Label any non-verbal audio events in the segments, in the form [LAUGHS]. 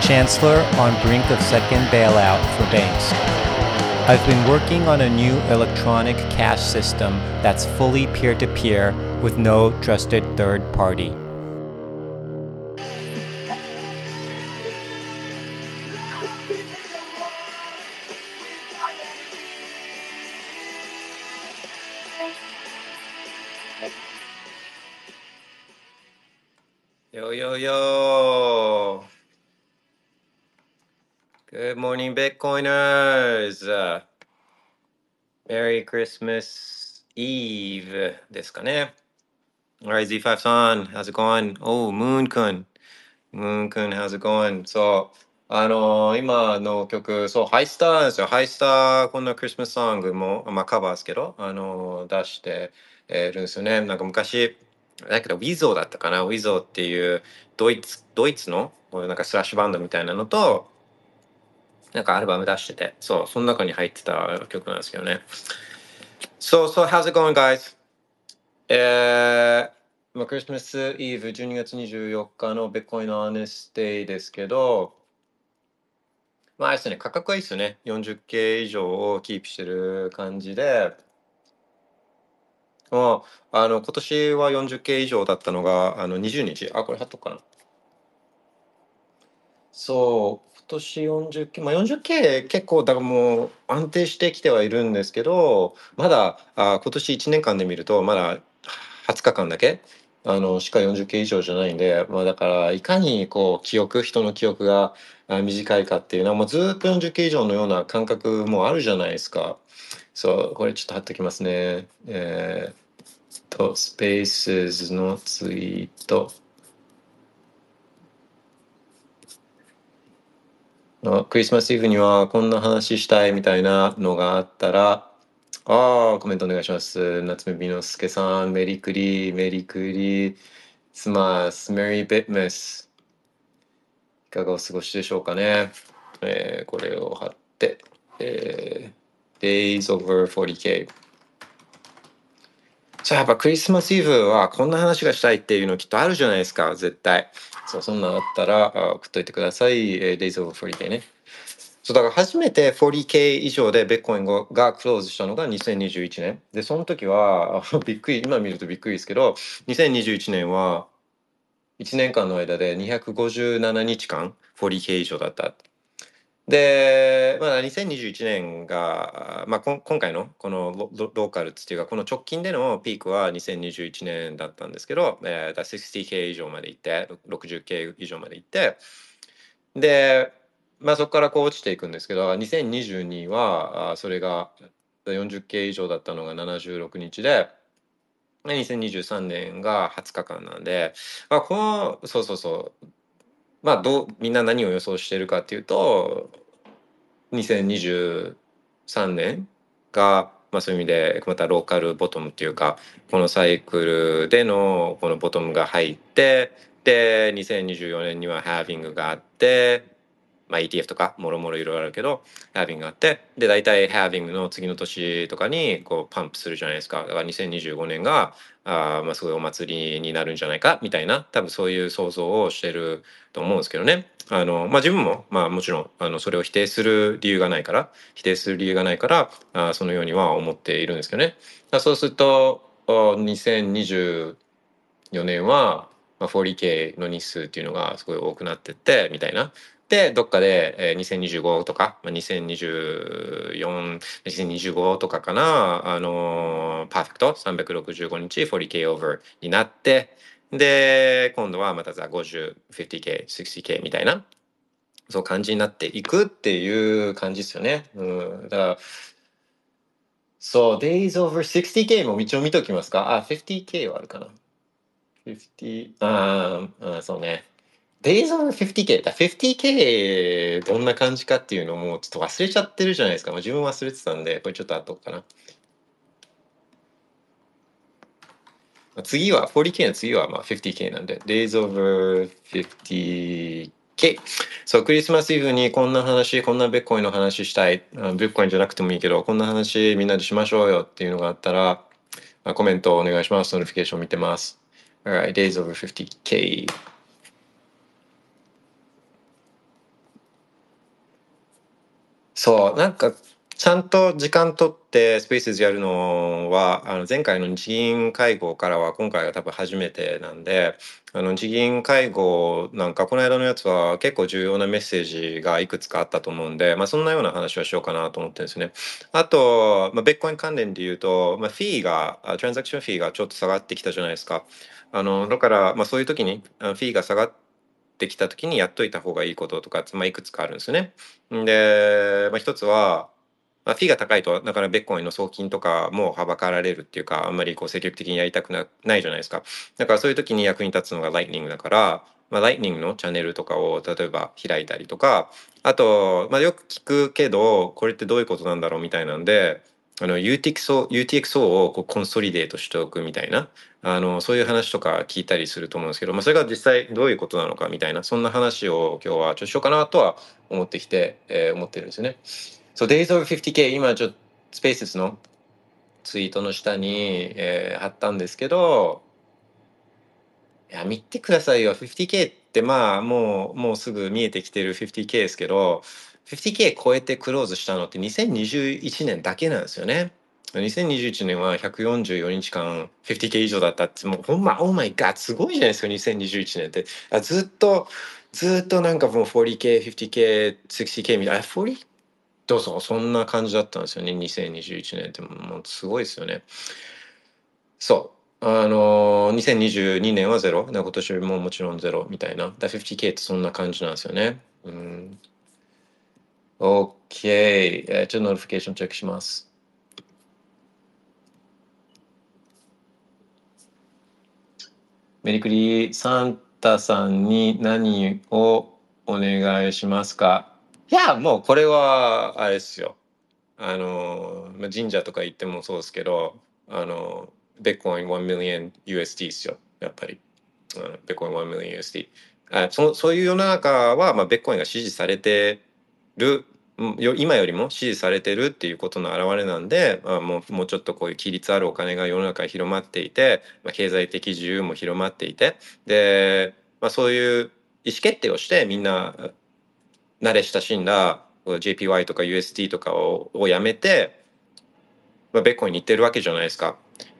Chancellor on brink of second bailout for banks. I've been working on a new electronic cash system that's fully peer to peer with no trusted third party. Bitcoiners. Merry Christmas Eve ですかね。Alright, Z5 さん、how's it going? Oh, Moon くん。Moon くん、how's it going? そう。あのー今の曲、そう、ハイスターですよ。ハイスター、こんなクリスマスソングも、まあカバーですけど、あのー出してるんですよね。なんか昔、だけど、ウィゾーだったかな。ウィゾーっていうドイツ、ドイツのなんかスラッシュバンドみたいなのと、なんかアルバム出してて、そう、その中に入ってた曲なんですけどね。So, so how's it going, guys? えー、まあ、クリスマスイブ12月24日のベッコイのアネスデイですけど、まあ、あれですね、価格はいいですよね。40K 以上をキープしてる感じで、もう、あの、今年は 40K 以上だったのが、あの、20日。あ、これ貼っとくかな。そう、年 40K、まあ 40K 結構だからもう安定してきてはいるんですけど、まだあ今年1年間で見るとまだ20日間だけあのしか 40K 以上じゃないんで、まあだからいかにこう記憶、人の記憶が短いかっていうのはもうずっと 40K 以上のような感覚もあるじゃないですか。そう、これちょっと貼ってきますね。えーっと、スペースのツイート。クリスマスイブにはこんな話したいみたいなのがあったら、ああ、コメントお願いします。夏目美之助さん、メリクリ、メリクリ、スマス、メリービッメス。いかがお過ごしでしょうかね。えーこれを貼って、えー Days over 40K。さあ、やっぱクリスマスイブはこんな話がしたいっていうのきっとあるじゃないですか、絶対。そう、そんなのあったらあ送っといてください。えー Days over 40K ね。そう、だから初めて 40K 以上でベッコインがクローズしたのが2021年。で、その時は、[LAUGHS] びっくり、今見るとびっくりですけど、2021年は1年間の間で257日間 40K 以上だった。で、まあ、2021年が、まあ、こ今回のこのロローカルっていうかこの直近でのピークは2021年だったんですけど、えー、60K 以上まで行って 60K 以上まで行ってで、まあ、そこからこう落ちていくんですけど2022はそれが 40K 以上だったのが76日で。で2023年が20日間なんで、まあ、このそうそうそうまあどうみんな何を予想してるかっていうと2023年が、まあ、そういう意味でまたローカルボトムっていうかこのサイクルでのこのボトムが入ってで2024年にはハービングがあって、まあ、ETF とかもろもろいろいろあるけどハービングがあってで大体ハービングの次の年とかにこうパンプするじゃないですか。だから2025年があまあすごいお祭りになるんじゃないかみたいな多分そういう想像をしてると思うんですけどね。あの、まあ、自分も、まあ、もちろんあのそれを否定する理由がないから否定する理由がないからあそのようには思っているんですけどね。だそうすると2024年は、まあ、40K の日数っていうのがすごい多くなってってみたいな。どっかで、えー2025とか、まあ、2024、2025とかかな、あのパーフェクト365日 40K オーバーになって、で、今度はまたさ、50、50K、60K みたいな、そう感じになっていくっていう感じですよね。うん。だから、そう、Days over 60K も一応見ときますか？あ、50K はあるかな。50、ああ、そうね。Days on 50K だ。50K どんな感じかっていうのもちょっと忘れちゃってるじゃないですか、まあ、自分忘れてたんでこれちょっと後かな。次は 40K の次はまあ 50K なんで。Days over 50K そうクリスマスイブにこんな話こんなビットコインの話したい。ビットコインじゃなくてもいいけどこんな話みんなでしましょうよっていうのがあったら、あ、コメントお願いします。 notification 見てます。Alright, days over 50K そうなんかちゃんと時間取ってスペースやるのはあの前回の日銀会合からは今回が多分初めてなんであの日銀会合なんかこの間のやつは結構重要なメッセージがいくつかあったと思うんで、まあ、そんなような話をしようかなと思ってるんですね。あと、まあ、ベッコイン関連で言うと、まあ、フィーがトランザクションフィーがちょっと下がってきたじゃないですか。あのだから、まあ、そういう時にフィーが下がってきた時にやっといた方がいいこととか、まあ、いくつかあるんですよね。で、まあ、一つはまあ、フィーが高いと、だからベッコインの送金とかもはばかられるっていうか、あんまりこう積極的にやりたくなないじゃないですか。だからそういう時に役に立つのがライトニングだから、まあ、ライトニングのチャンネルとかを例えば開いたりとか、あと、まあ、よく聞くけど、これってどういうことなんだろうみたいなんで、あの UTXO, UTXO をこうコンソリデートしておくみたいなあのそういう話とか聞いたりすると思うんですけど、まあ、それが実際どういうことなのかみたいなそんな話を今日はちょっとしようかなとは思ってきて、えー、思ってるんですよね。そう、Days over 50K、今ちょっとスペースのツイートの下に、えー、貼ったんですけど、いや、見てくださいよ。50K ってまあ、もう、もうすぐ見えてきてる 50K ですけど、50K 超えてクローズしたのって2021年だけなんですよね。2021年は144日間 50K 以上だったって、もうほんま、オーマイガー、すごいじゃないですか、2021年って。あずっと、ずっとなんかもう 40K、50K、60K みたいな、40? どうぞそんな感じだったんですよね2021年って。もうすごいですよね。そう。あの2022年はゼロ。今年ももちろんゼロみたいな。だ 50K ってそんな感じなんですよね。うん。OK、ちょっと notification チェックします。メリクリサンタさんに何をお願いしますか？いや、もうこれは、あれですよ。あの、神社とか行ってもそうですけど、あの、ベッコイン1 million USD ですよ。やっぱり。うん、ベッコイン1 million USD。あそそういう世の中は、まあ、ベッコインが支持されてる、よ今よりも支持されてるっていうことの表れなんで、まあ、もうもうちょっとこういう規律あるお金が世の中に広まっていて、まあ、経済的自由も広まっていてで、まあ、そういう意思決定をしてみんな慣れ親しんだ JPY とか USD とかををやめて、まあ、ベッコンに行ってるわけじゃないですか。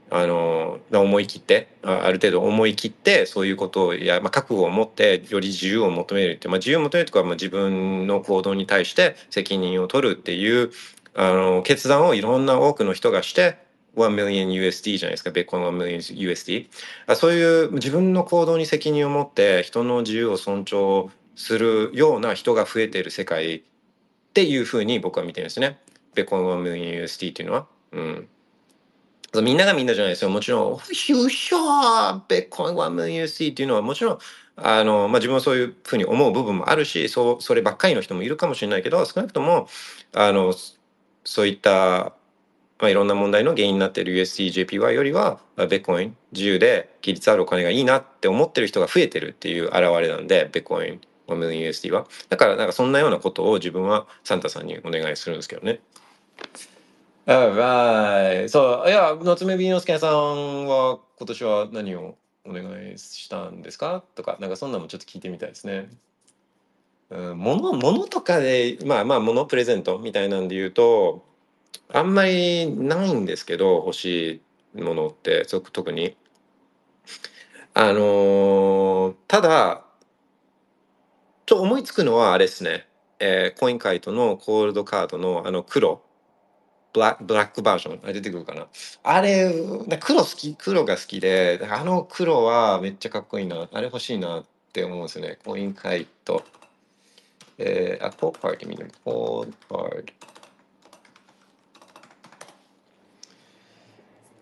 あの思い切ってある程度思い切ってそういうことをや、まあ、覚悟を持ってより自由を求めるって、まあ、自由を求めるとか、まあ、自分の行動に対して責任を取るっていうあの決断をいろんな多くの人がして1 million USD じゃないですか、ベッコン1 million USD。そういう自分の行動に責任を持って人の自由を尊重するような人が増えている世界っていうふうに僕は見てるんですね。ベッコン1 million USD っていうのは。うん。みんながみんなじゃないですよ。もちろん、ヒューショーベッコン1 million USD っていうのはもちろん、あの、まあ、自分はそういうふうに思う部分もあるし、そう、そればっかりの人もいるかもしれないけど、少なくとも、あの、そういった、まあ、いろんな問題の原因になっている USD、JPY よりは、ベッコイン、自由で、規律あるお金がいいなって思ってる人が増えてるっていう現れなんで、ベッコイン1 million USD は。だからなんかそんなようなことを自分はサンタさんにお願いするんですけどね。Alright. そう、いや、夏目ビーノスケさんは今年は何をお願いしたんですか？とか、なんかそんなのもちょっと聞いてみたいですね。うん、物、物とかで、まあまあ物プレゼントみたいなんで言うと、あんまりないんですけど、欲しいものって、特に。あのー、ただ、と思いつくのはあれですね、えー、コインカイトのコールドカードのあの黒ブラックバージョン出てくるかな。あれ黒好き黒が好きであの黒はめっちゃかっこいいな。あれ欲しいなって思うんですよね。コインカイト。えー、あコーカード見る。コーカー。ド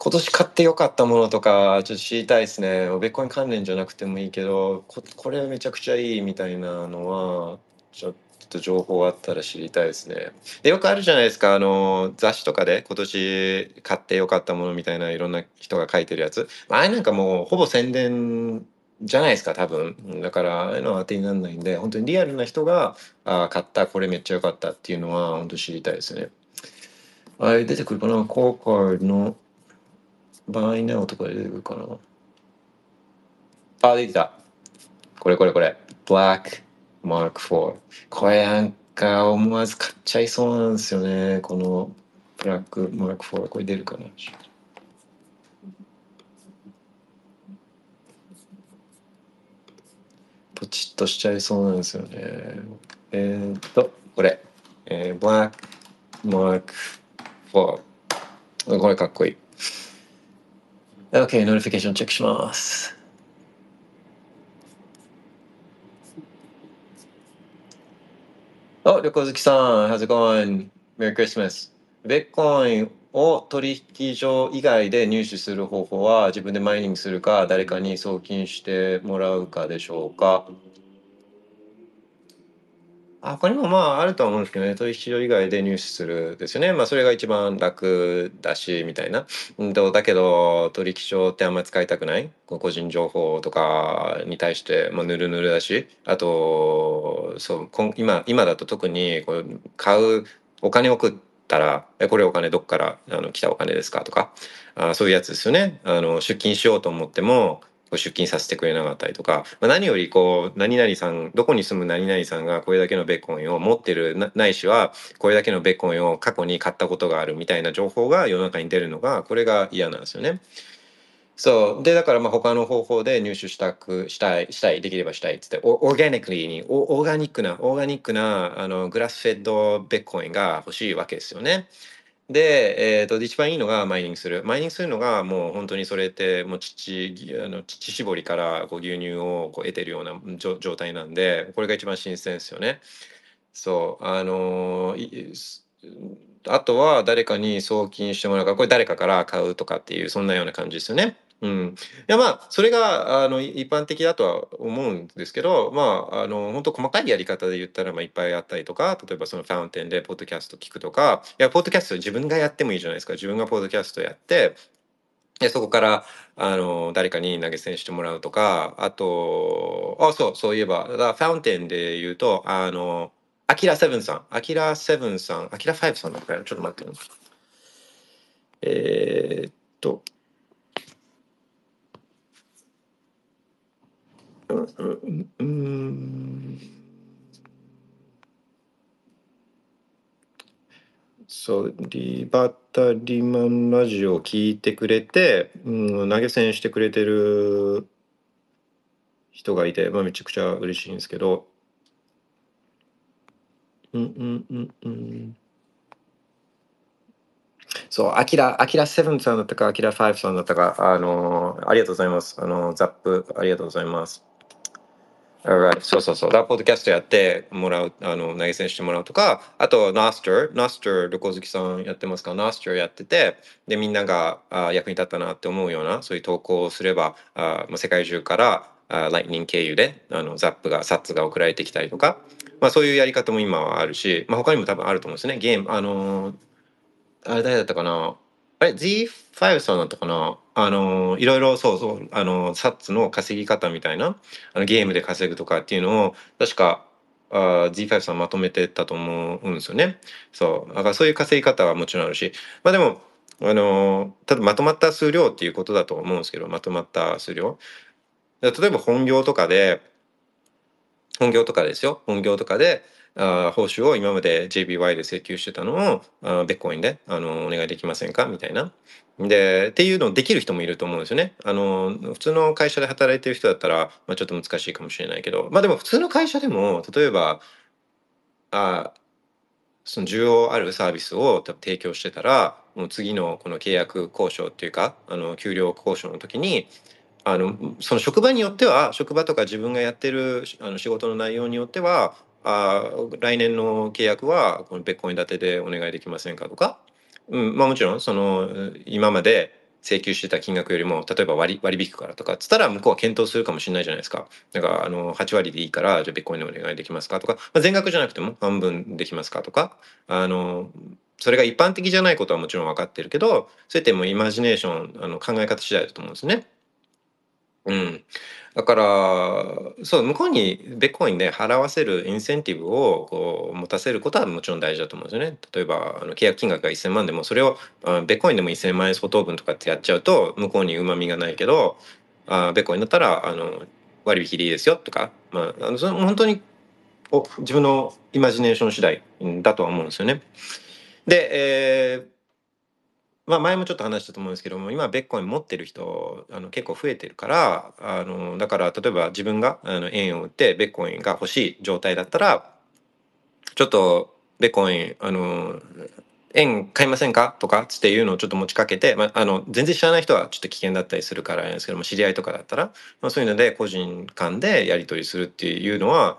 今年買ってよかったものとかちょっと知りたいですね。ベッコイン関連じゃなくてもいいけど、ここれめちゃくちゃいいみたいなのは、ちょっとちょっと情報あったら知りたいですね。で、よくあるじゃないですか、あの、雑誌とかで今年買ってよかったものみたいないろんな人が書いてるやつ。あれなんかもうほぼ宣伝じゃないですか、多分。だから、ああいうのは当てにならないんで、本当にリアルな人が、あ買った、これめっちゃ良かったっていうのは、本当知りたいですね。あれ出てくるかな？コーカーの場合なとかで出てくるかな？あ、出てきた。これこれこれ。Black Mark IV。これなんか思わず買っちゃいそうなんですよね。この Black Mark IV。これ出るかなポチッとしちゃいそうなんですよね。えー、っと、これ。えー、Black Mark IV。これかっこいい。OK、 notification チェックします。あ、旅行好きさん、How's it going? Merry Christmas. ビットコインを取引所以外で入手する方法は自分でマイニングするか誰かに送金してもらうかでしょうか、他にもまああるとは思うんですけどね、取引所以外で入手するですよね。まあそれが一番楽だし、みたいな。うんと、だけど取引所ってあんまり使いたくない個人情報とかに対して、まあ、ぬるぬるだし、あと、そう、今、今だと特にこう買うお金を送ったら、え、これお金どっからあの来たお金ですかとか、あそういうやつですよね。あの、出勤しようと思っても、出勤させてくれなかったりとか、まあ、何よりこう何々さんどこに住む何々さんがこれだけのベッコンを持ってるないしはこれだけのベッコンを過去に買ったことがあるみたいな情報が世の中に出るのがこれが嫌なんですよね。そうでだからまあ他の方法で入手したくしたいしたいできればしたいっつってオーガニックにオーガニックなオーガニックなあのグラスフェッドベッコインが欲しいわけですよね。で、えーと、一番いいのがマイニングする。マイニングするのがもう本当にそれってもう乳あの乳搾りからこう牛乳をこう得てるような状態なんでこれが一番新鮮ですよね。そうあのあとは誰かに送金してもらうかこれ誰かから買うとかっていうそんなような感じですよね。うん、いやまあそれがあの一般的だとは思うんですけどまああの本当細かいやり方で言ったらまあいっぱいあったりとか例えばそのファウンテンでポッドキャスト聞くとかいやポッドキャスト自分がやってもいいじゃないですか自分がポッドキャストやってでそこからあの誰かに投げ銭してもらうとかあとあそうそういえばだファウンテンで言うとあのアキラセブンさんアキラセブンさんアキラファイブさんだったらちょっと待ってえー、っとうん。そう、リバタリマンラジオを聞いてくれて、うん、投げ銭してくれてる人がいて、まあ、めちゃくちゃ嬉しいんですけど、うんうんうんうん。そう、アキラ、アキラ7さんだったか、アキラ5さんだったか、あのありがとうございます。あのザップ、ありがとうございます。Alright. そうそうそう。ラポッドキャストやってもらう、あの、投げ銭してもらうとか、あと、ナスター、ナスター、旅行好きさんやってますか？ナスターやってて、で、みんながあ役に立ったなって思うような、そういう投稿をすれば、あまあ、世界中からあライトニング経由で、あの、ザップが、サッツが送られてきたりとか、まあ、そういうやり方も今はあるし、まあ、他にも多分あると思うんですね。ゲーム、あのー、あれ誰だったかな？あれ ?Z5 さんだったかなあの、いろいろそうそう、あの、サッツの稼ぎ方みたいな、あのゲームで稼ぐとかっていうのを、確か、あ Z5 さんまとめてたと思うんですよね。そう。だからそういう稼ぎ方はもちろんあるし、まあでも、あの、ただまとまった数量っていうことだと思うんですけど、まとまった数量。例えば本業とかで、本業とかですよ。本業とかで、あ報酬を今まで JBY で請求してたのをあベッコインであのお願いできませんか？みたいな。でっていうのをできる人もいると思うんですよね。あの普通の会社で働いてる人だったら、まあ、ちょっと難しいかもしれないけどまあでも普通の会社でも例えばあその需要あるサービスを多分提供してたらもう次のこの契約交渉っていうかあの給料交渉の時にあのその職場によっては職場とか自分がやってるあの仕事の内容によってはあ来年の契約はこのベッコイン建てでお願いできませんかとか、うんまあ、もちろんその今まで請求してた金額よりも例えば割割引くからとかっつったら向こうは検討するかもしれないじゃないですか。だからあの8割でいいからじゃあビットコインでお願いできますかとか、まあ、全額じゃなくても半分できますかとかあのそれが一般的じゃないことはもちろん分かってるけどそうやってもうイマジネーションあの考え方次第だと思うんですね。うん。だから、そう、向こうにベッコインで払わせるインセンティブをこう持たせることはもちろん大事だと思うんですよね。例えば、あの契約金額が1000万でも、それをベッコインでも1000万円相当分とかってやっちゃうと、向こうにうまみがないけど、あベッコインだったら、あの、割引でいいですよとか、まあ、あのその本当にお自分のイマジネーション次第だとは思うんですよね。で、えーまあ、前もちょっと話したと思うんですけども今ベッコイン持ってる人あの結構増えてるからあのだから例えば自分があの円を売ってベッコインが欲しい状態だったらちょっとベッコインあの円買いませんか？とかっていうのをちょっと持ちかけて、まあ、あの全然知らない人はちょっと危険だったりするからですけども知り合いとかだったら、まあ、そういうので個人間でやり取りするっていうのは、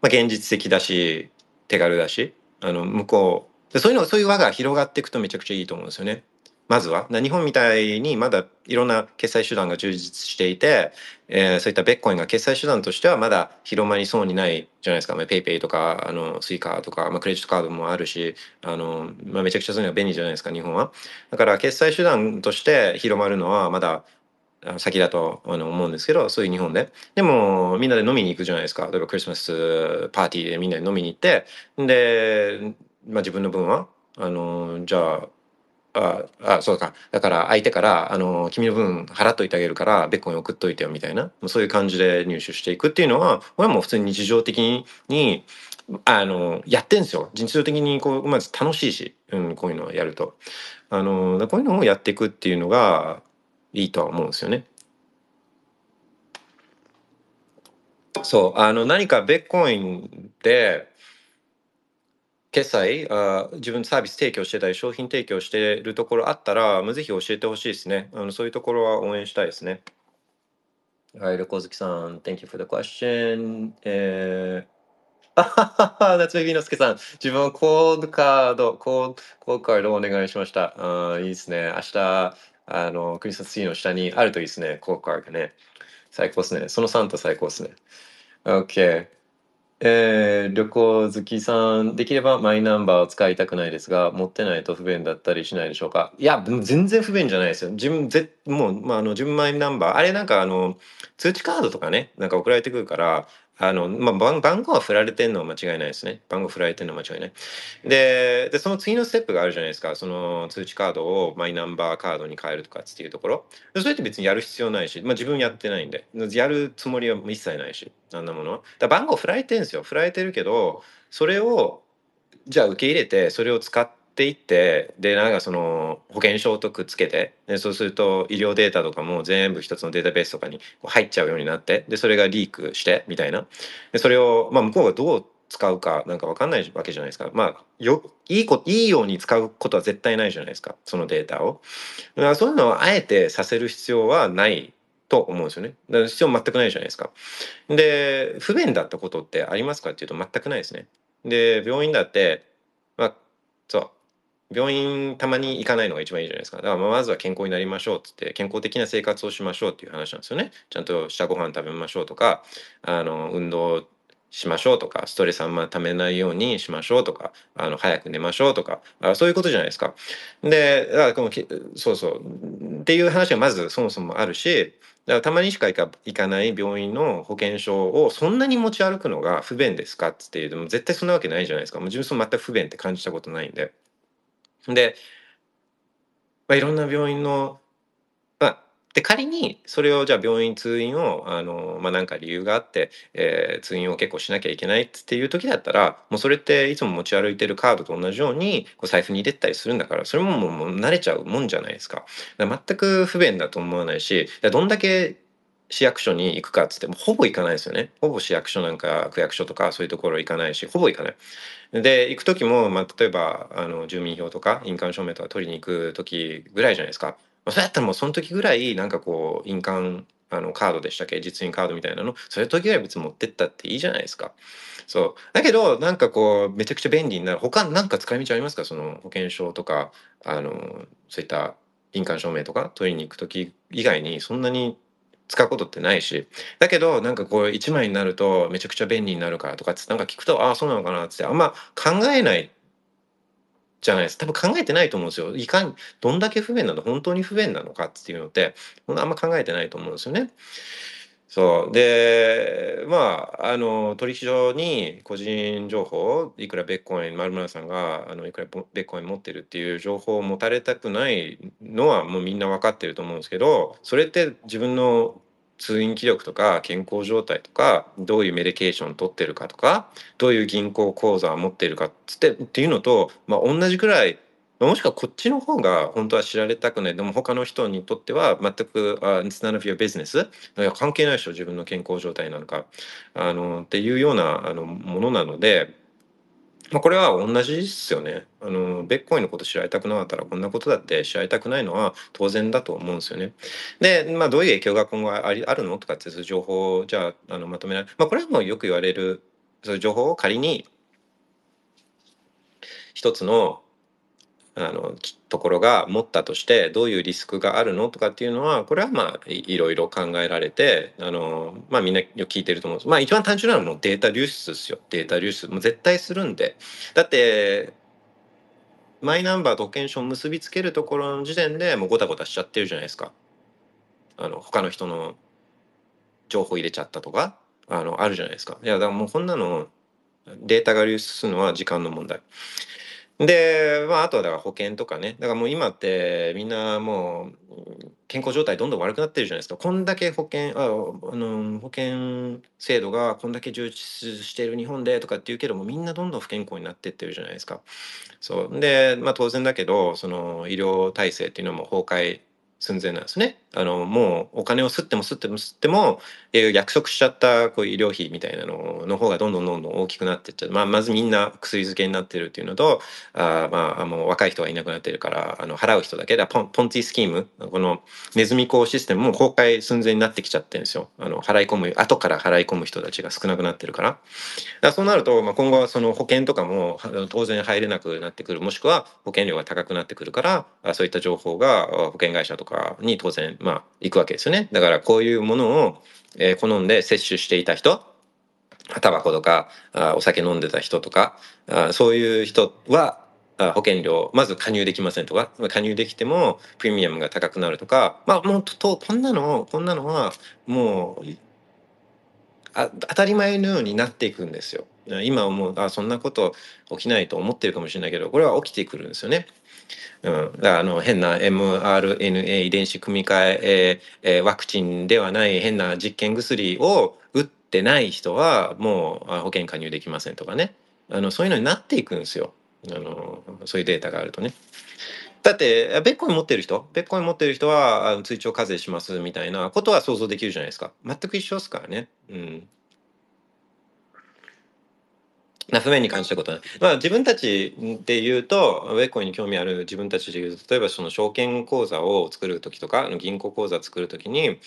まあ、現実的だし手軽だしあの向こうでそういうのそういう輪が広がっていくとめちゃくちゃいいと思うんですよね。まずは日本みたいにまだいろんな決済手段が充実していて、えー、そういったビットコインが決済手段としてはまだ広まりそうにないじゃないですか、まあ、ペイペイとかあのスイカとか、まあ、クレジットカードもあるしあの、まあ、めちゃくちゃそういうのが便利じゃないですか日本は。だから決済手段として広まるのはまだ先だと思うんですけどそういう日本ででもみんなで飲みに行くじゃないですか例えばクリスマスパーティーでみんなで飲みに行ってでまあ、自分の分は？あのじゃあああそうか。だから相手からあの君の分払っといてあげるからベッコン送っといてよみたいな。そういう感じで入手していくっていうのはこれはもう普通に日常的にあのやってんですよ。日常的にこうまず楽しいし、うん、こういうのをやると。あのこういうのをやっていくっていうのがいいとは思うんですよね。そうあの何かベッコインで決済あ自分サービス提供してたり商品提供してるところあったら、ぜひ教えてほしいですね。あのそういうところは応援したいですね。はい、横月さん Thank you for the question えー、あははは夏目美之助さん。自分はコードカードコードコードカードお願いしました。あいいですね。明日あのクリスマスツリーの下にあるといいですね。コードカードね。最高ですね。そのサンタ最高ですね。OK えー、旅行好きさん、できればマイナンバーを使いたくないですが、持ってないと不便だったりしないでしょうか？いや、全然不便じゃないですよ。自分、ぜもう、まあ、あの、自分マイナンバー、あれなんかあの、通知カードとかね、なんか送られてくるから、あの、まあ、番番号は振られてんのは間違いないですね。番号振られてんのは間違いない。で、で、その次のステップがあるじゃないですか。その通知カードをマイナンバーカードに変えるとかっていうところ。それって別にやる必要ないし、まあ自分やってないんで、やるつもりは一切ないし、あんなものは。だ番号振られてんですよ。振られてるけど、それを、じゃあ受け入れて、それを使って、っていってでなんかその保険証とくっつけてでそうすると医療データとかも全部一つのデータベースとかに入っちゃうようになってでそれがリークしてみたいなでそれを、まあ、向こうがどう使うかなんか分かんないわけじゃないですか。まあよいいこいいように使うことは絶対ないじゃないですかそのデータを。だからそういうのをあえてさせる必要はないと思うんですよね。だから必要全くないじゃないですか。で不便だったことってありますかっていうと全くないですね。で病院だってまあそう病院たまに行かないのが一番いいじゃないですか。だからまずは健康になりましょうっつって健康的な生活をしましょうっていう話なんですよね。ちゃんとしたご飯食べましょうとかあの運動しましょうとかストレスあんまためないようにしましょうとかあの早く寝ましょうとかあそういうことじゃないですか。でだからそうそうっていう話がまずそもそもあるしだからたまにしか行かない病院の保険証をそんなに持ち歩くのが不便ですかっていうでも絶対そんなわけないじゃないですか。もう自分その全く不便って感じたことないんで。で、まあ、いろんな病院の、まあ、で仮にそれをじゃあ病院通院をあの、まあ、なんか理由があって、えー、通院を結構しなきゃいけないっていう時だったらもうそれっていつも持ち歩いてるカードと同じようにこう財布に入れたりするんだからそれももう慣れちゃうもんじゃないですか。か全く不便だと思わないしどんだけ市役所に行くかっつってもほぼ行かないですよね。ほぼ市役所なんか区役所とかそういうところ行かないしほぼ行かない。で行く時も、まあ、例えばあの住民票とか印鑑証明とか取りに行く時ぐらいじゃないですか。まあ、そうやったらもうその時ぐらいなんかこう印鑑あのカードでしたっけ？実印カードみたいなの？そういう時ぐらい別に持ってったっていいじゃないですか。そうだけどなんかこうめちゃくちゃ便利になる他なんか使い道ありますか？その保険証とかあのそういった印鑑証明とか取りに行く時以外にそんなに使うことってないしだけどなんかこう1枚になるとめちゃくちゃ便利になるからとかってなんか聞くとああそうなのかなってあんま考えないじゃないです多分考えてないと思うんですよいかにどんだけ不便なの本当に不便なのかっていうのってあんま考えてないと思うんですよね。そう。でまああの取引所に個人情報いくらベッコイン丸村さんがあのいくらベッコイン持ってるっていう情報を持たれたくないのはもうみんな分かってると思うんですけどそれって自分の通院記録とか健康状態とかどういうメディケーション取ってるかとかどういう銀行口座を持ってるかっつってっていうのと、まあ、同じくらいもしくはこっちの方が本当は知られたくない。でも他の人にとっては全く「uh, It's none of your business」関係ないでしょ自分の健康状態なのか。あのっていうようなあのものなので、まあ、これは同じですよね。あのベッコインのこと知られたくなかったらこんなことだって知られたくないのは当然だと思うんですよね。で、まあ、どういう影響が今後ありあるのとかっていう情報をじゃああのまとめられる、まあ、これはもうよく言われるそういう情報を仮に一つのあのところが持ったとしてどういうリスクがあるのとかっていうのはこれはまあいろいろ考えられてあのまあみんな聞いてると思うんです。まあ一番単純なのはもうデータ流出ですよ。データ流出。もう絶対するんで。だってマイナンバーと保険証を結びつけるところの時点でもうごたごたしちゃってるじゃないですか。あの他の人の情報入れちゃったとかあのあるじゃないですか。いやだからもうこんなのデータが流出するのは時間の問題。で、まあ、あとはだから保険とかね。だからもう今ってみんなもう健康状態どんどん悪くなってるじゃないですか。こんだけ保険、あの保険制度がこんだけ充実している日本でとかっていうけどもみんなどんどん不健康になってってるじゃないですか。そうで、まあ、当然だけどその医療体制っていうのも崩壊寸前なんですね。あのもうお金を吸っても吸っても吸っても、えー、約束しちゃったこう医療費みたいなのの方がどんどんどんどん大きくなっていっちゃう、まあ、まずみんな薬漬けになってるっていうのとあまあもう若い人がいなくなってるからあの払う人だけだ。ポンポンティスキームこのネズミ講システムも崩壊寸前になってきちゃってるんですよ。あの払い込む後から払い込む人たちが少なくなってるから。だそうなると、まあ、今後はその保険とかも当然入れなくなってくる。もしくは保険料が高くなってくるからそういった情報が保険会社とかに当然まあ行くわけですよね。だからこういうものを、え、好んで摂取していた人、タバコとかあお酒飲んでた人とかあそういう人は保険料まず加入できませんとか加入できてもプレミアムが高くなるとかまあもうとこんなのこんなのはもうあ当たり前のようになっていくんですよ。今はもうあそんなこと起きないと思ってるかもしれないけどこれは起きてくるんですよね。うん、だからあの変な mRNA 遺伝子組み換ええー、ワクチンではない変な実験薬を打ってない人はもう保険加入できませんとかね。あのそういうのになっていくんですよ。あのそういうデータがあるとね。だってベッコイン持ってる人？ベッコイン持ってる人は追徴課税しますみたいなことは想像できるじゃないですか。全く一緒ですからね。うん。な不便に感じたことはまあ自分たちで言うとウェイコインに興味ある自分たちで言うと例えばその証券口座を作る時とか銀行口座作る時に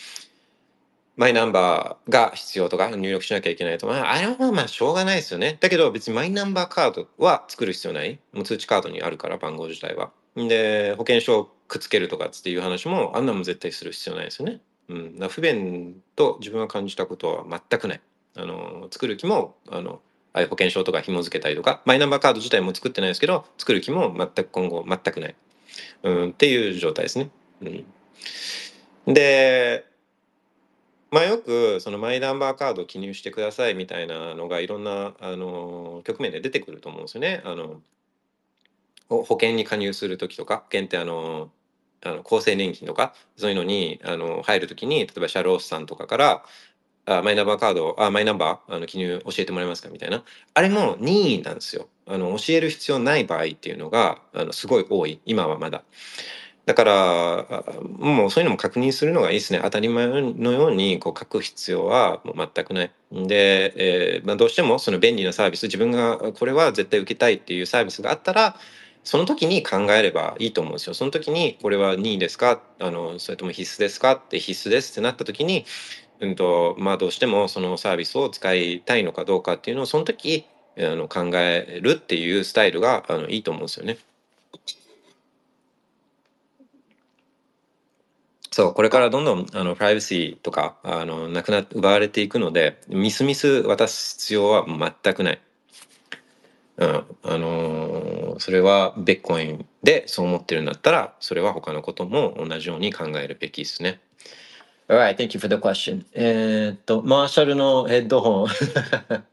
マイナンバーが必要とか入力しなきゃいけないと、まあ、れはまあしょうがないですよね。だけど別にマイナンバーカードは作る必要ない。もう通知カードにあるから番号自体は。で、保険証をくっつけるとかっていう話もあんなも絶対する必要ないですよね。うん、不便と自分が感じたことは全くない。あの作る気もあのああいう保険証とか紐付けたりとかマイナンバーカード自体も作ってないですけど作る気も全く今後全くない、うん、っていう状態ですね。うん、でまあよくそのマイナンバーカードを記入してくださいみたいなのがいろんなあの局面で出てくると思うんですよね。あの保険に加入する時とか保険ってあのあの厚生年金とかそういうのにあの入る時に例えば社労士さんとかからあマイナンバーカードあマイナンバーあの記入教えてもらえますか？みたいな。あれも任意なんですよ。あの教える必要ない場合っていうのがあのすごい多い。今はまだ。だからもうそういうのも確認するのがいいですね。当たり前のようにこう書く必要はもう全くない。で、えーまあ、どうしてもその便利なサービス自分がこれは絶対受けたいっていうサービスがあったらその時に考えればいいと思うんですよ。その時にこれは任意ですか？あのそれとも必須ですか？って必須ですってなった時にうんとまあ、どうしてもそのサービスを使いたいのかどうかっていうのをその時あの考えるっていうスタイルがあのいいと思うんですよね。そう、これからどんどんあのプライバシーとかあのなくな奪われていくので、ミスミス渡す必要は全くない。うん、あのーそれはビットコインでそう思ってるんだったら、それは他のことも同じように考えるべきですね。All right, thank you for the question. えっと、マーシャルのヘッドホン。[LAUGHS]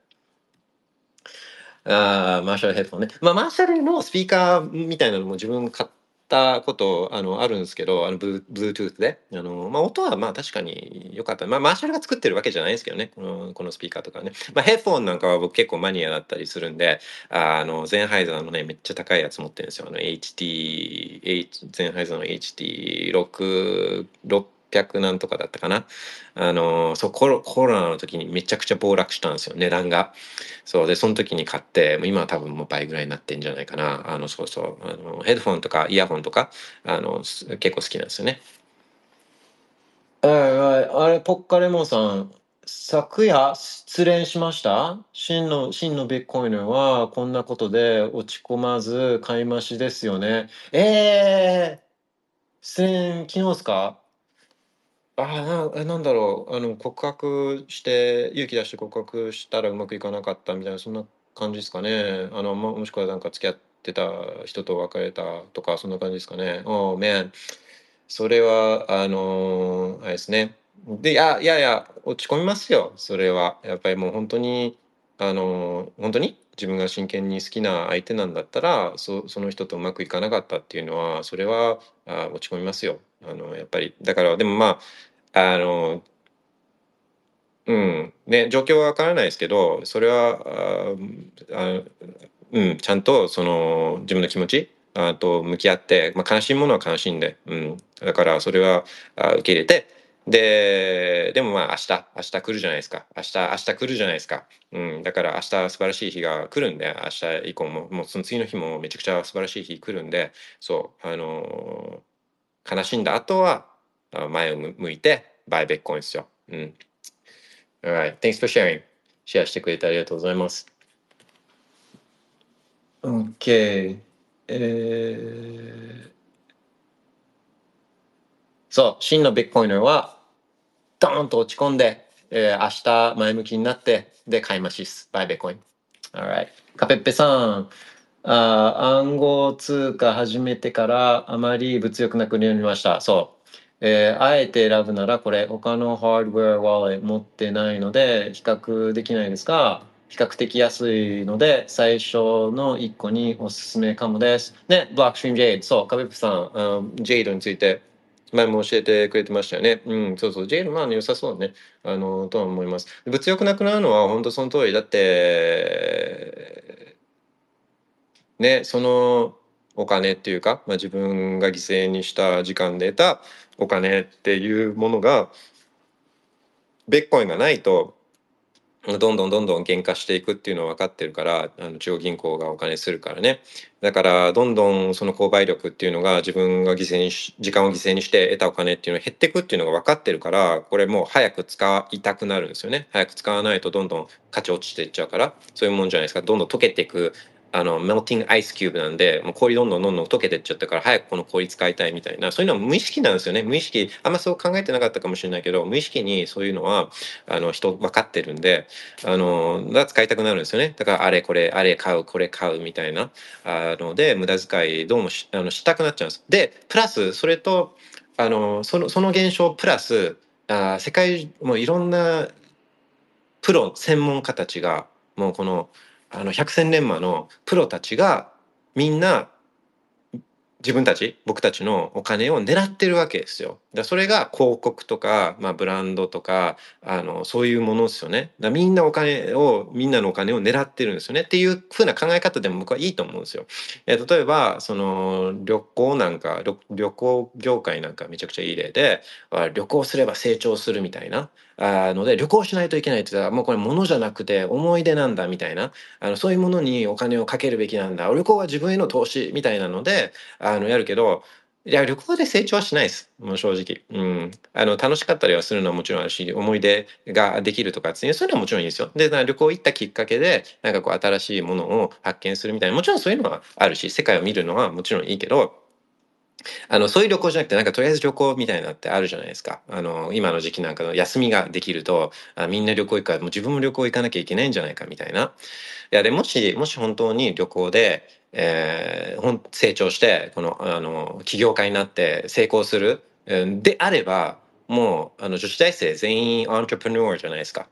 ああ、マーシャルヘッドホンね。まあ、マーシャルのスピーカーみたいなのも自分買ったこと、あの、あるんですけど、あの、ブルートゥースで。あの、まあ、音はまあ確かに良かった。まあ、マーシャルが作ってるわけじゃないんですけどね、この、このスピーカーとかね。まあ、ヘッドホンなんかは僕結構マニアだったりするんで、あの、ゼンハイザーのね、めっちゃ高いやつ持ってるんですよ。あの、HT、H、ゼンハイザーの HT6、6 800何とかだったかな。あの、そうコロ、コロナの時にめちゃくちゃ暴落したんですよ、値段が。そう、で、その時に買って、もう今は多分もう倍ぐらいになってんじゃないかな。あの、そうそう、あのヘッドフォンとかイヤホンとか、あの、結構好きなんですよね。はいはい、あれ、ポッカレモンさん、昨夜失恋しました？真の真のビットコインはこんなことで落ち込まず買い増しですよね。ええー、失恋昨日ですか？あーな、んだろう、あの、告白して、勇気出して告白したらうまくいかなかったみたいな、そんな感じですかね。あの、も、しくはなんか付き合ってた人と別れたとか、そんな感じですかね。Oh man。それは、あのーあれですね。で、いや、いやいや、落ち込みますよ、それは。やっぱりもう本当に、あのー本当に？自分が真剣に好きな相手なんだったら、そ、その人とうまくいかなかったっていうのは、それは、あ、落ち込みますよ。あの、やっぱり。だから、でもまあ、あの、うん、ね、状況はわからないですけど、それは、あうん、ちゃんとその自分の気持ちあと向き合って、まあ、悲しいものは悲しんで、うん、だからそれはあ受け入れて、で、でもまあ明日、明日来るじゃないですか。明日、明日来るじゃないですか。うん、だから明日素晴らしい日が来るんで、明日以降も、もうその次の日もめちゃくちゃ素晴らしい日来るんで、そう、あの悲しんだ後は、前を向いて、バイベッコインですよ。うん。Alright, thanks for sharing. シェアしてくれてありがとうございます。OK。えー、そう、真のビットコイナーは、ドーンと落ち込んで、えー、明日前向きになって、で、買い増しです。バイベッコイン。Alright. カペッペさん。あ暗号通貨始めてからあまり物欲なくなりました。そう。えーあえて選ぶならこれ他のハードウェアワレット持ってないので比較できないですが比較的安いので最初の1個におすすめかもです。ね、ブロックストリームジェイド。そう、カベプさん、あジェイドについて前も教えてくれてましたよね。うん、そうそう、ジェイドまあ良さそうね。あの、とは思います。物欲なくなるのは本当その通り。だって、ね、そのお金っていうか、まあ、自分が犠牲にした時間で得たお金っていうものがベッコインがないとどんどんどんどん減価していくっていうのは分かってるからあの中央銀行がお金するからね。だからどんどんその購買力っていうのが自分が犠牲にし時間を犠牲にして得たお金っていうのが減っていくっていうのが分かってるからこれもう早く使いたくなるんですよね。早く使わないとどんどん価値落ちていっちゃうからそういうもんじゃないですか。どんどん溶けていくあのメルティングアイスキューブなんでもう氷どんどんどんどん溶けてっちゃったから早くこの氷使いたいみたいな。そういうのは無意識なんですよね。無意識あんまそう考えてなかったかもしれないけど無意識にそういうのはあの人分かってるんであのが使いたくなるんですよね。だからあれこれあれ買うこれ買うみたいな。あので無駄遣いどうもしあのしたくなっちゃうんです。でプラスそれとあのそのその現象プラスあ世界もういろんなプロ専門家たちがもうこのあの百戦錬磨のプロたちがみんな自分たち僕たちのお金を狙ってるわけですよ。だそれが広告とか、まあ、ブランドとかあのそういうものですよね。だみんなお金をみんなのお金を狙ってるんですよねっていう風な考え方でも僕はいいと思うんですよ。えー例えばその旅行なんか旅行業界なんかめちゃくちゃいい例で旅行すれば成長するみたいなあので旅行しないといけないって言ったらもうこれ物じゃなくて思い出なんだみたいなあのそういうものにお金をかけるべきなんだ。旅行は自分への投資みたいなのであのやるけどいや旅行で成長はしないです。もう正直、うん、あの楽しかったりはするのはもちろんあるし思い出ができるとかっていうそういうのはもちろんいいですよ。で旅行行ったきっかけでなんかこう新しいものを発見するみたいなもちろんそういうのはあるし世界を見るのはもちろんいいけどあのそういう旅行じゃなくてなんかとりあえず旅行みたいなってあるじゃないですか。あの今の時期なんかの休みができるとあみんな旅行行くからもう自分も旅行行かなきゃいけないんじゃないかみたいな。いやでもしもし本当に旅行で、えー、成長してこのあの起業家になって成功する、であればもうあの女子大生全員アントレプノーじゃないですか。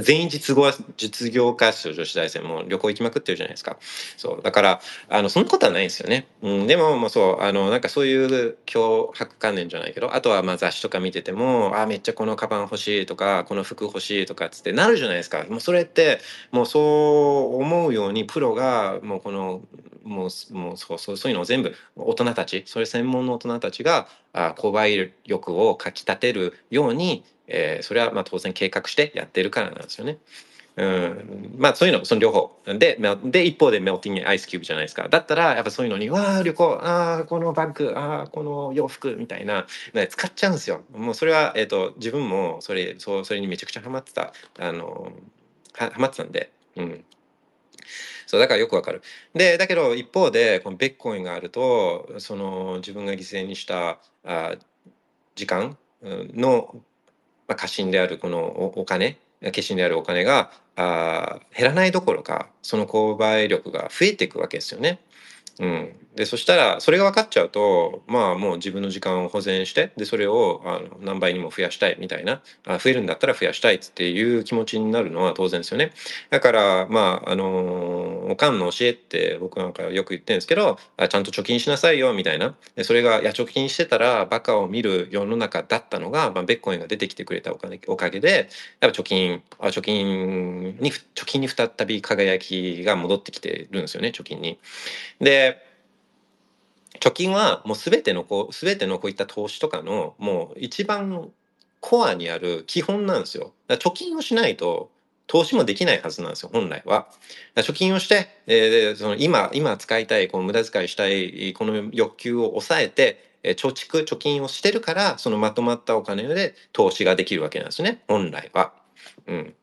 全員実業実業家ですよ女子大生も旅行行きまくってるじゃないですか。そうだからあのそんなことはないんですよね、うん、でももうそうあのなんかそういう脅迫観念じゃないけどあとはまあ雑誌とか見ててもあめっちゃこのカバン欲しいとかこの服欲しいとかっつってなるじゃないですか。もうそれってもうそう思うようにプロがもうこのもうもうそうそうそういうのを全部大人たちそれ専門の大人たちがあ購買力をかきたてるようにえー、それはまあ当然計画してやってるからなんですよね。うん、まあそういうのその両方。でで一方でメルティングアイスキューブじゃないですか。だったらやっぱそういうのに「わあ旅行ああこのバッグああこの洋服」みたいな使っちゃうんですよ。もうそれは、えーと、自分もそれそそれにめちゃくちゃハマってた。あのはハマってたんで。うん。そうだからよくわかる。でだけど一方でこのベッコインがあるとその自分が犠牲にしたあ時間のまあ、過信であるこのお金化身であるお金があ減らないどころかその購買力が増えていくわけですよね。うん、でそしたらそれが分かっちゃうとまあもう自分の時間を保全してでそれをあの何倍にも増やしたいみたいなあ増えるんだったら増やしたいっていう気持ちになるのは当然ですよねだからまああのおかんの教えって僕なんかよく言ってるんですけどあちゃんと貯金しなさいよみたいなでそれがいや貯金してたらバカを見る世の中だったのが、まあ、ベッコインが出てきてくれたお金おかげでやっぱ貯金あ貯金に貯金に再び輝きが戻ってきてるんですよね貯金に。で貯金はもう全てのこう全てのこういった投資とかのもう一番コアにある基本なんですよ。だから貯金をしないと投資もできないはずなんですよ本来は。貯金をして、えー、その今今使いたいこう無駄遣いしたいこの欲求を抑えてえ貯蓄貯金をしてるからそのまとまったお金で投資ができるわけなんですね本来は。うん、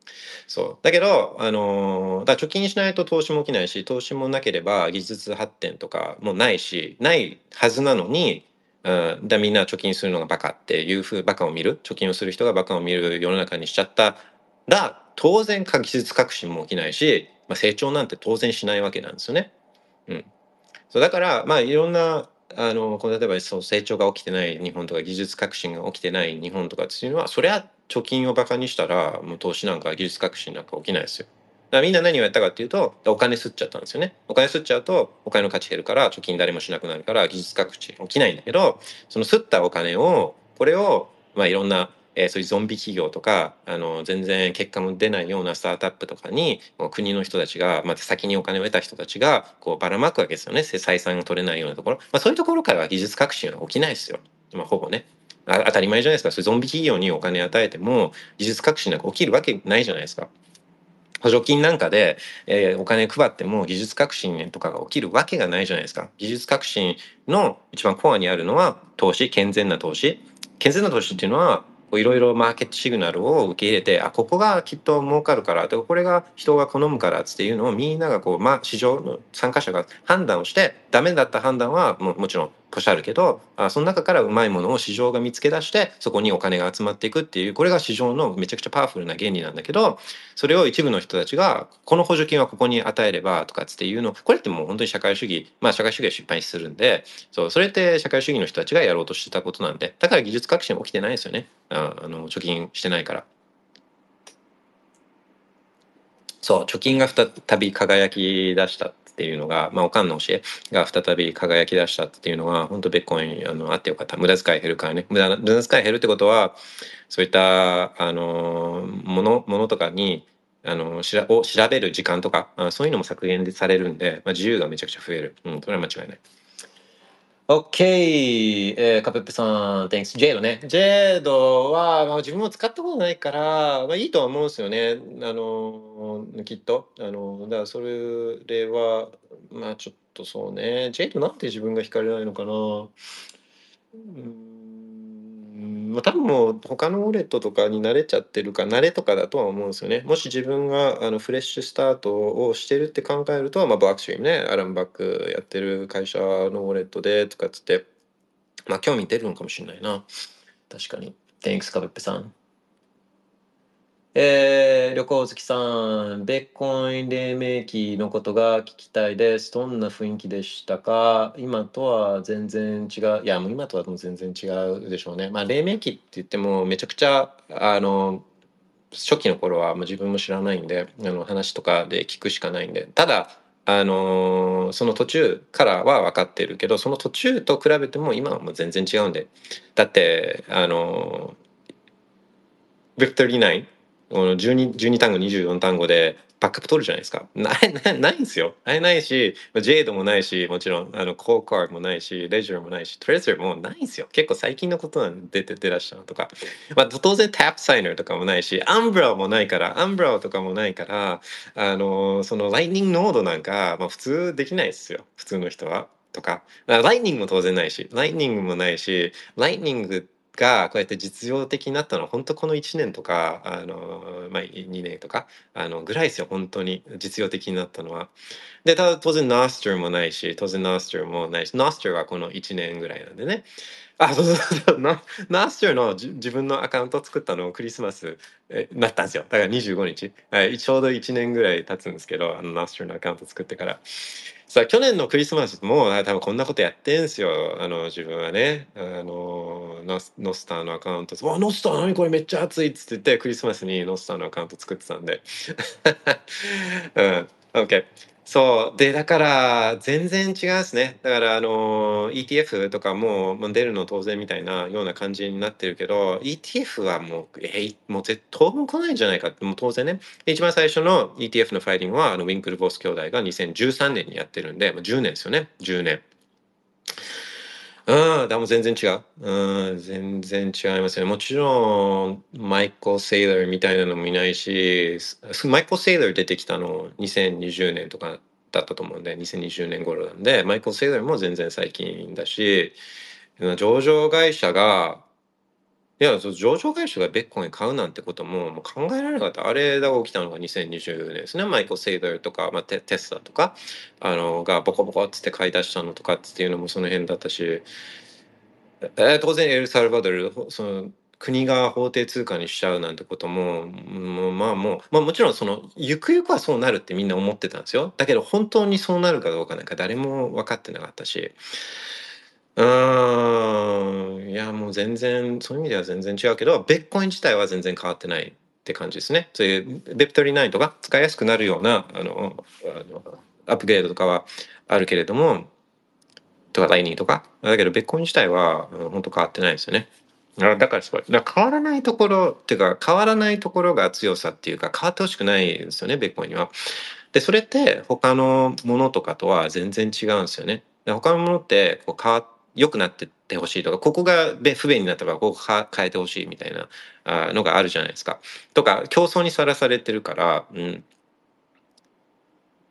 そう。だけど、あのー、だ貯金しないと投資も起きないし投資もなければ技術発展とかもないしないはずなのに、うん、だみんな貯金するのがバカっていうふうバカを見る貯金をする人がバカを見る世の中にしちゃったら当然技術革新も起きないし、まあ、成長なんて当然しないわけなんですよね。うん、そう。だからまあいろんなあのこの例えばそう成長が起きてない日本とか技術革新が起きてない日本とかっていうのはそれは貯金をバカにしたらもう投資なんか技術革新なんか起きないですよ。だからみんな何をやったかっていうとお金吸っちゃったんですよね。お金吸っちゃうとお金の価値減るから貯金誰もしなくなるから技術革新起きないんだけどその吸ったお金をこれをまあいろんなえー、そういうゾンビ企業とかあの全然結果も出ないようなスタートアップとかに国の人たちが、まあ、先にお金を得た人たちがこうばらまくわけですよね採算が取れないようなところ、まあ、そういうところからは技術革新は起きないですよ、まあ、ほぼねあ当たり前じゃないですかそれゾンビ企業にお金与えても技術革新なんか起きるわけないじゃないですか。補助金なんかで、えー、お金配っても技術革新とかが起きるわけがないじゃないですか。技術革新の一番コアにあるのは投資健全な投資健全な投資っていうのはいろいろマーケットシグナルを受け入れてあここがきっと儲かるからこれが人が好むからっていうのをみんながこう、まあ、市場の参加者が判断をしてダメだった判断はももちろんポシャるけどあその中からうまいものを市場が見つけ出してそこにお金が集まっていくっていうこれが市場のめちゃくちゃパワフルな原理なんだけどそれを一部の人たちがこの補助金はここに与えればとかっていうのこれってもう本当に社会主義まあ社会主義は失敗するんでそうそれって社会主義の人たちがやろうとしてたことなんでだから技術革新起きてないですよね。ああの貯金してないから。そう貯金が再び輝き出したっていうのが、まあ、おかんの教えが再び輝き出したっていうのが本当ベッコインあのあってよかった無駄遣い減るからね無駄無駄遣い減るってことはそういったあのものものとかにあのしらを調べる時間とかあそういうのも削減されるんで、まあ、自由がめちゃくちゃ増える、うん、それは間違いない。OK、えー、カペッペさん、Thanks。ジェードね。ジェードは、まあ、自分も使ったことないから、まあ、いいとは思うんですよね。あの、きっと。あの、だからそれは、まあちょっとそうね。ジェードなんて自分が惹かれないのかな。うんまあ、多分もう他のウォレットとかに慣れちゃってるか慣れとかだとは思うんですよね。もし自分があのフレッシュスタートをしてるって考えると、まあ、バックシュリームねアランバックやってる会社のウォレットでとかっつってまあ興味出るのかもしれないな。確かに。Thanks かぶっぺさん。えー、旅行好きさん、ベッコイン黎明期のことが聞きたいです。どんな雰囲気でしたか？今とは全然違う。いや、もう今とはもう全然違うでしょうね。まあ、黎明期って言っても、めちゃくちゃ、あの、初期の頃はもう自分も知らないんで、あの話とかで聞くしかないんで。ただ、あのその途中からは分かってるけど、その途中と比べても今はもう全然違うんで。だって、あの VIP39 12, 12単語24単語でバックアップ取るじゃないですか。ないないないんですよ。あれないし、ジェイドもないし、もちろん、あの、コーカーもないし、レジャーもないし、トレジャーもないんですよ。結構最近のことなんで出て出らしたのとか。まあ、当然 Tapsigner とかもないし、 Umbrel もないから、 Umbrel とかもないから、あの、そのライトニングノードなんか、まあ、普通できないですよ。普通の人は。とか。ライトニングも当然ないし、ライトニングもないし、ライトニングってがこうやって実用的になったのは本当この1年とかあの、まあ、2年とかあのぐらいですよ本当に実用的になったのは。でただ当然 Nostr もないし当然 Nostr もないし Nostr はこの1年ぐらいなんでね。あ、そうそうそう。ナースターの自分のアカウント作ったのをクリスマスえなったんですよ。だから25日。はい、ちょうど1年ぐらい経つんですけど、あのナースターのアカウント作ってから。さ去年のクリスマスも多分こんなことやってんすよ。あの自分はね。あのノノスターのアカウント「わノスター何これめっちゃ熱い」っつって言ってクリスマスにノスターのアカウント作ってたんで。[LAUGHS] うん。OK そう。でだから全然違うですね。だからあの ETF とかももう出るの当然みたいなような感じになってるけど ETF はもうえー、もう絶当分来ないんじゃないかってもう当然ね。一番最初の ETF のファイリングはあのウィンクルボス兄弟が2013年にやってるんでもう10年ですよね。10年。うん、でも全然違う。うん、全然違いますね。もちろん、マイコ・セイラーみたいなのもいないし、マイコ・セイラー出てきたの2020年とかだったと思うんで、2020年頃なんで、マイコ・セイラーも全然最近だし、上場会社がいや、そ上場会社がベッコイン買うなんてことももう考えられなかった。あれが起きたのが2020年ですね。マイコ・セイダーとか、まあ、テテスラとかあのがボコボコっつって買い出したのとかっていうのもその辺だったし、えー、当然エルサルバドルその国が法定通貨にしちゃうなんてことももうまあもう、まあ、もちろんそのゆくゆくはそうなるってみんな思ってたんですよ。だけど本当にそうなるかどうかなんか誰も分かってなかったし。うん、いや、もう全然、そういう意味では全然違うけど、ベッコイン自体は全然変わってないって感じですね。そういう BIP39 とか使いやすくなるようなあのあのアップグレードとかはあるけれども、とかライニングとか。だけど、ベッコイン自体は、うん、本当変わってないですよね。だからすごい。だ変わらないところっていうか、変わらないところが強さっていうか、変わってほしくないですよね、ベッコインには。で、それって他のものとかとは全然違うんですよね。他のものってこう変わって良くなってってほしいとか、ここが不便になったからここ変えてほしいみたいなのがあるじゃないですか。とか、競争にさらされてるから、うん。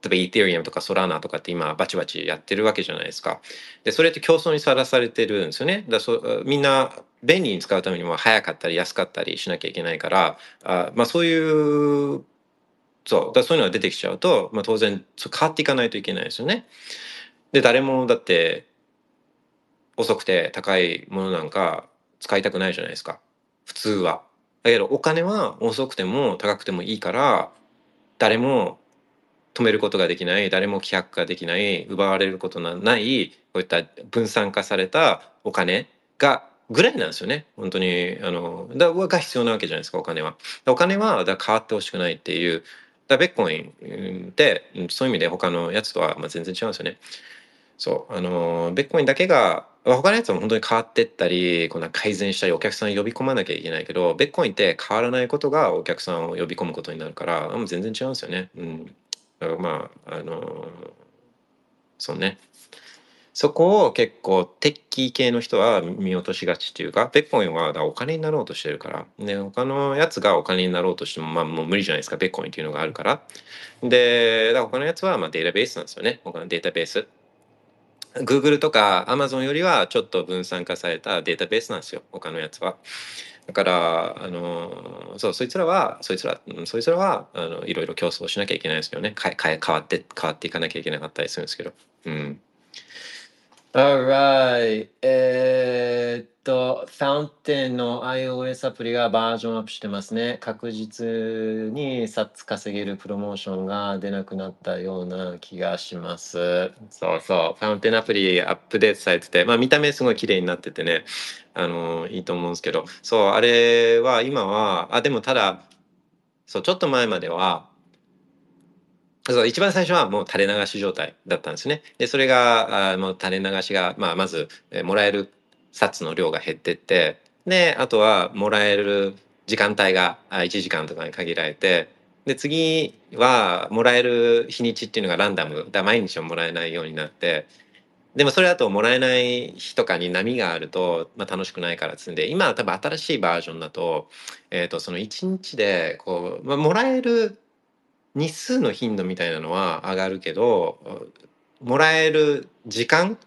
例えば、イーテリアムとかソラーナとかって今バチバチやってるわけじゃないですか。で、それって競争にさらされてるんですよね。だそみんな便利に使うためにも早かったり安かったりしなきゃいけないから、あまあそういう、そう、だそういうのが出てきちゃうと、まあ当然変わっていかないといけないですよね。で、誰もだって遅くて高いものなんか使いたくないじゃないですか普通は。だけどお金は遅くても高くてもいいから誰も止めることができない誰も規約ができない奪われることのないこういった分散化されたお金がぐらいなんですよね本当にあのだが必要なわけじゃないですかお金は。お金はだ変わってほしくないっていうだベッコインってそういう意味で他のやつとは全然違うんですよね。そうあのベッコインだけが他のやつは本当に変わってったりこんな改善したりお客さん呼び込まなきゃいけないけどベッコインって変わらないことがお客さんを呼び込むことになるからもう全然違うんですよね。うん、だからまああのそうね。そこを結構テッキー系の人は見落としがちっていうかベッコインはお金になろうとしてるから。で他のやつがお金になろうとしてもまあもう無理じゃないですかベッコインっていうのがあるから。でだから他のやつはまデータベースなんですよね。他のデータベース。Google とか Amazon よりはちょっと分散化されたデータベースなんですよ他のやつは。だからあのそうそいつらはそいつらそいつらはあのいろいろ競争しなきゃいけないですけどね変え変わって変わっていかなきゃいけなかったりするんですけど。うん Alright. えっと、ファウンテンの iOS アプリがバージョンアップしてますね。確実にサッツ稼げるプロモーションが出なくなったような気がします。そうそう。ファウンテンアプリアップデートされてて、まあ見た目すごい綺麗になっててね、あの、いいと思うんですけど、そう、あれは今は、あ、でもただ、そう、ちょっと前までは、そう一番最初はもう垂れ流し状態だったんですね。でそれがあもう垂れ流しが、まあ、まず、えもらえる札の量が減ってってであとはもらえる時間帯があ1時間とかに限られてで次はもらえる日にちっていうのがランダムだ毎日はもらえないようになってでもそれだともらえない日とかに波があると、まあ、楽しくないからっつんで今は多分新しいバージョンだと,、えー、とその1日でこう、まあ、もらえる日数の頻度みたいなのは上がるけどもらえる時間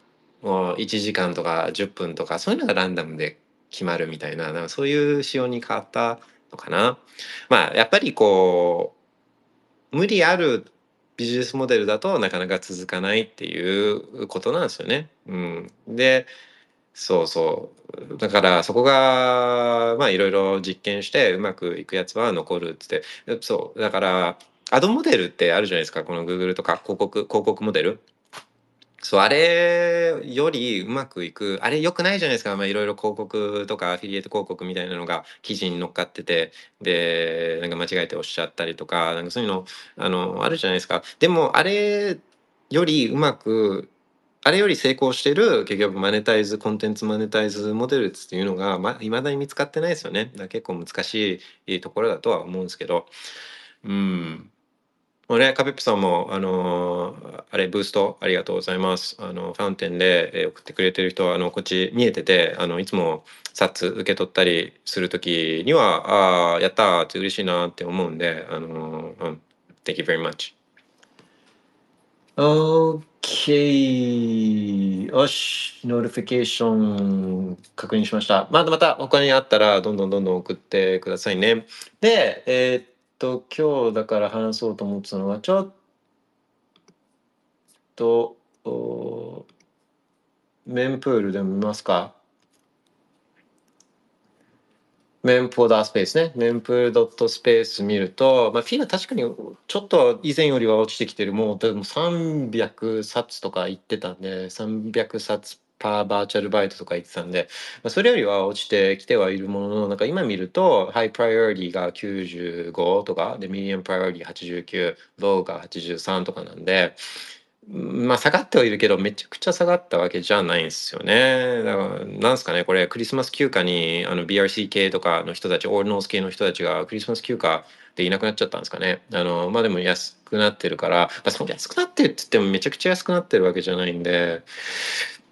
1時間とか10分とかそういうのがランダムで決まるみたいなそういう仕様に変わったのかな。まあやっぱりこう無理あるビジネスモデルだとなかなか続かないっていうことなんですよね。うん、でそうそうだからそこがまあいろいろ実験してうまくいくやつは残るっつってそうだからアドモデルってあるじゃないですかこの Google とか広告広告モデル。そうあれよりうまくいくあれ良くないじゃないですかまあいろいろ広告とかアフィリエイト広告みたいなのが記事に乗っかってて。でなんか間違えておっしゃったりとかなんかそういうのあのあるじゃないですか。でもあれよりうまくあれより成功してる結局マネタイズコンテンツマネタイズモデルっていうのがいまだに見つかってないですよね。だ結構難しいところだとは思うんですけど。うん。もうね、カペップさんも、あのーあれ、ブーストありがとうございます。あの、 Fountain で送ってくれてる人は、あの、こっち見えてて、あの、いつも sats 受け取ったりするときには、ああ、やったーって嬉しいなって思うんで、あのーうん、Thank you very much. OK。よし。 notification 確認しました。またまた他にあったら、どんどんどんどん送ってくださいね。で、えーっと、今日だから話そうと思ってたのは、ちょっと、おメンプールでも見ますか？メンポーダースペースね。メンプールドットスペース見ると、まあ、フィーが確かにちょっと以前よりは落ちてきてる。もう、でも300冊とか言ってたんで、300冊パーバーチャルバイトとか言ってたんで、まあ、それよりは落ちてきてはいるものの、なんか今見ると、 high priority が95とか、で、 medium priority 89、 low が83とかなんで、まあ下がってはいるけどめちゃくちゃ下がったわけじゃないんですよね。だからなんすかねこれクリスマス休暇にあの BRC 系とかの人たち Ordinals 系の人たちがクリスマス休暇でいなくなっちゃったんですかね。あのまあでも安くなってるから、まあ、その安くなってるって言ってもめちゃくちゃ安くなってるわけじゃないんで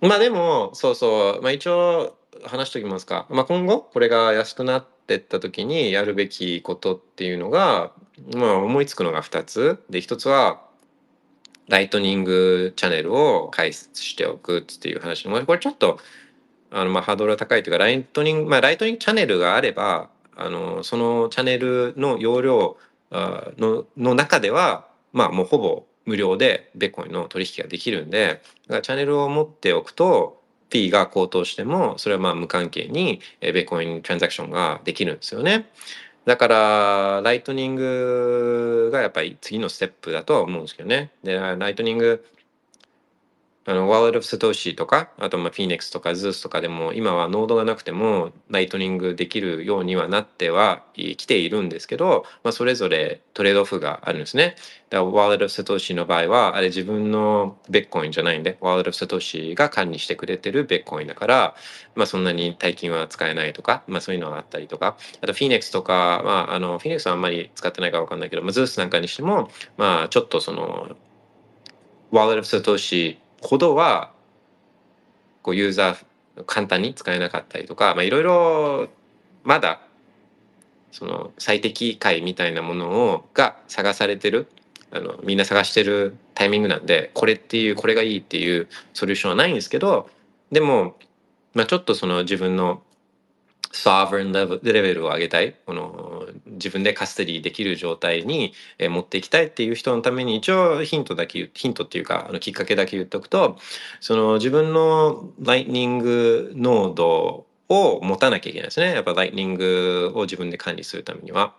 まあでもそうそうまあ一応話しておきますか。まあ今後これが安くなってった時にやるべきことっていうのがまあ思いつくのが2つで1つはライトニングチャンネルを開設しておくっていう話これちょっとあのまあハードルが高いというかライトニングまあライトニングチャンネルがあればあのそのチャンネルの容量のの中ではまあもうほぼ無料でビットコインの取引ができるんでだからチャンネルを持っておくと P が高騰してもそれはまあ無関係にビットコイントランザクションができるんですよね。だからライトニングがやっぱり次のステップだとは思うんですけどね。でライトニングあの Wallet of Satoshi とかあとまあ Phoenix とか Zeus とかでも今はノードがなくてもライトニングできるようにはなってはきているんですけど、まあ、それぞれトレードオフがあるんですね。だから Wallet of Satoshi の場合はあれ自分のベッコインじゃないんで Wallet of Satoshi が管理してくれてるベッコインだから、まあ、そんなに大金は使えないとか、まあ、そういうのがあったりとかあと Phoenix とか、まあ、あの Phoenix はあんまり使ってないかわかんないけど、まあ、Zeus なんかにしてもまあちょっとその Wallet of Satoshi ほどはこうユーザー簡単に使えなかったりとかいろいろまだその最適解みたいなものをが探されてるあのみんな探してるタイミングなんでこれっていうこれがいいっていうソリューションはないんですけどでも、まあ、ちょっとその自分のサーバーレベルを上げたいこの自分でカステリーできる状態に持っていきたいっていう人のために一応ヒントだけヒントっていうかあのきっかけだけ言っとくとその自分のライトニングノードを持たなきゃいけないですねやっぱライトニングを自分で管理するためには。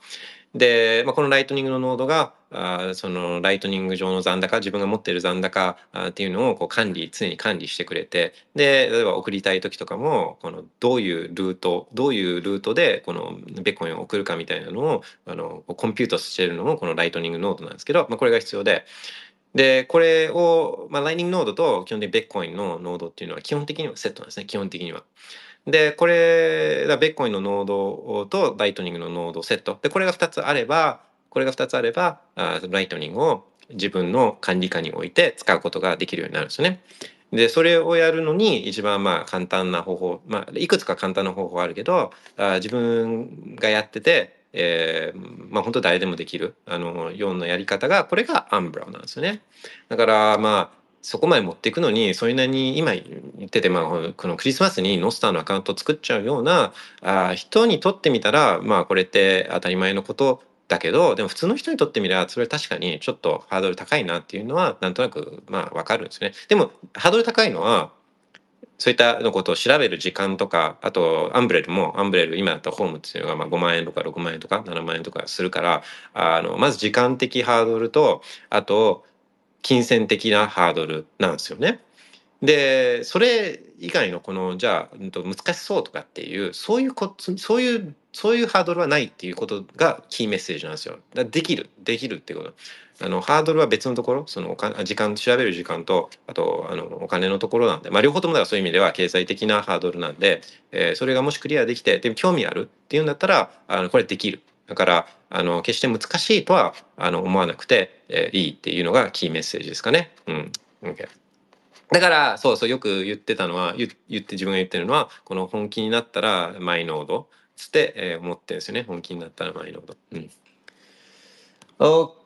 で、まあ、このライトニングのノードがあそのライトニング上の残高自分が持ってる残高っていうのをこう管理常に管理してくれてで例えば送りたい時とかもこのどういうルートどういうルートでこのビットコインを送るかみたいなのをあの compute してるのもこのライトニングノードなんですけど、まあ、これが必要で。でこれを、まあ、ライトニングノードと基本的にビットコインのノードっていうのは基本的にはセットなんですね基本的には。でこれがビットコインのノードとライトニングのノードセットでこれが2つあればこれが2つあればあライトニングを自分の管理下に置いて使うことができるようになるんですね。でそれをやるのに一番まあ簡単な方法、まあ、いくつか簡単な方法あるけどあ自分がやってて、えーまあ本当誰でもできるあのようなやり方がこれが Umbrel なんですよね。だからまあそこまで持っていくのにそれなりに今言ってて、まあ、このクリスマスにノスターのアカウントを作っちゃうようなあ人にとってみたらまあこれって当たり前のことだけどでも普通の人にとってみればそれは確かにちょっとハードル高いなっていうのはなんとなくまあわかるんですね。でもハードル高いのはそういったのことを調べる時間とかあとアンブレルもアンブレル今だったホームっていうのがまあ5万円とか6万円とか7万円とかするからあのまず時間的ハードルとあと金銭的なハードルなんですよね。でそれ以外のこのじゃあ難しそうとかっていうそういうこそういうそういうハードルはないっていうことがキーメッセージなんですよ。だできるできるっていうこと。あのハードルは別のところそのお金時間調べる時間とあとあのお金のところなんで、まあ、両方ともだからそういう意味では経済的なハードルなんで、えーそれがもしクリアできてでも興味あるっていうんだったらあのこれできる。だからあの決して難しいとはあの思わなくて、えーいいっていうのがキーメッセージですかね。うん。OK だからそうそうよく言ってたのは言言って自分が言ってるのはこの本気になったらマイノードつって、えー思ってるんですよね本気になったらマイノード。うん。お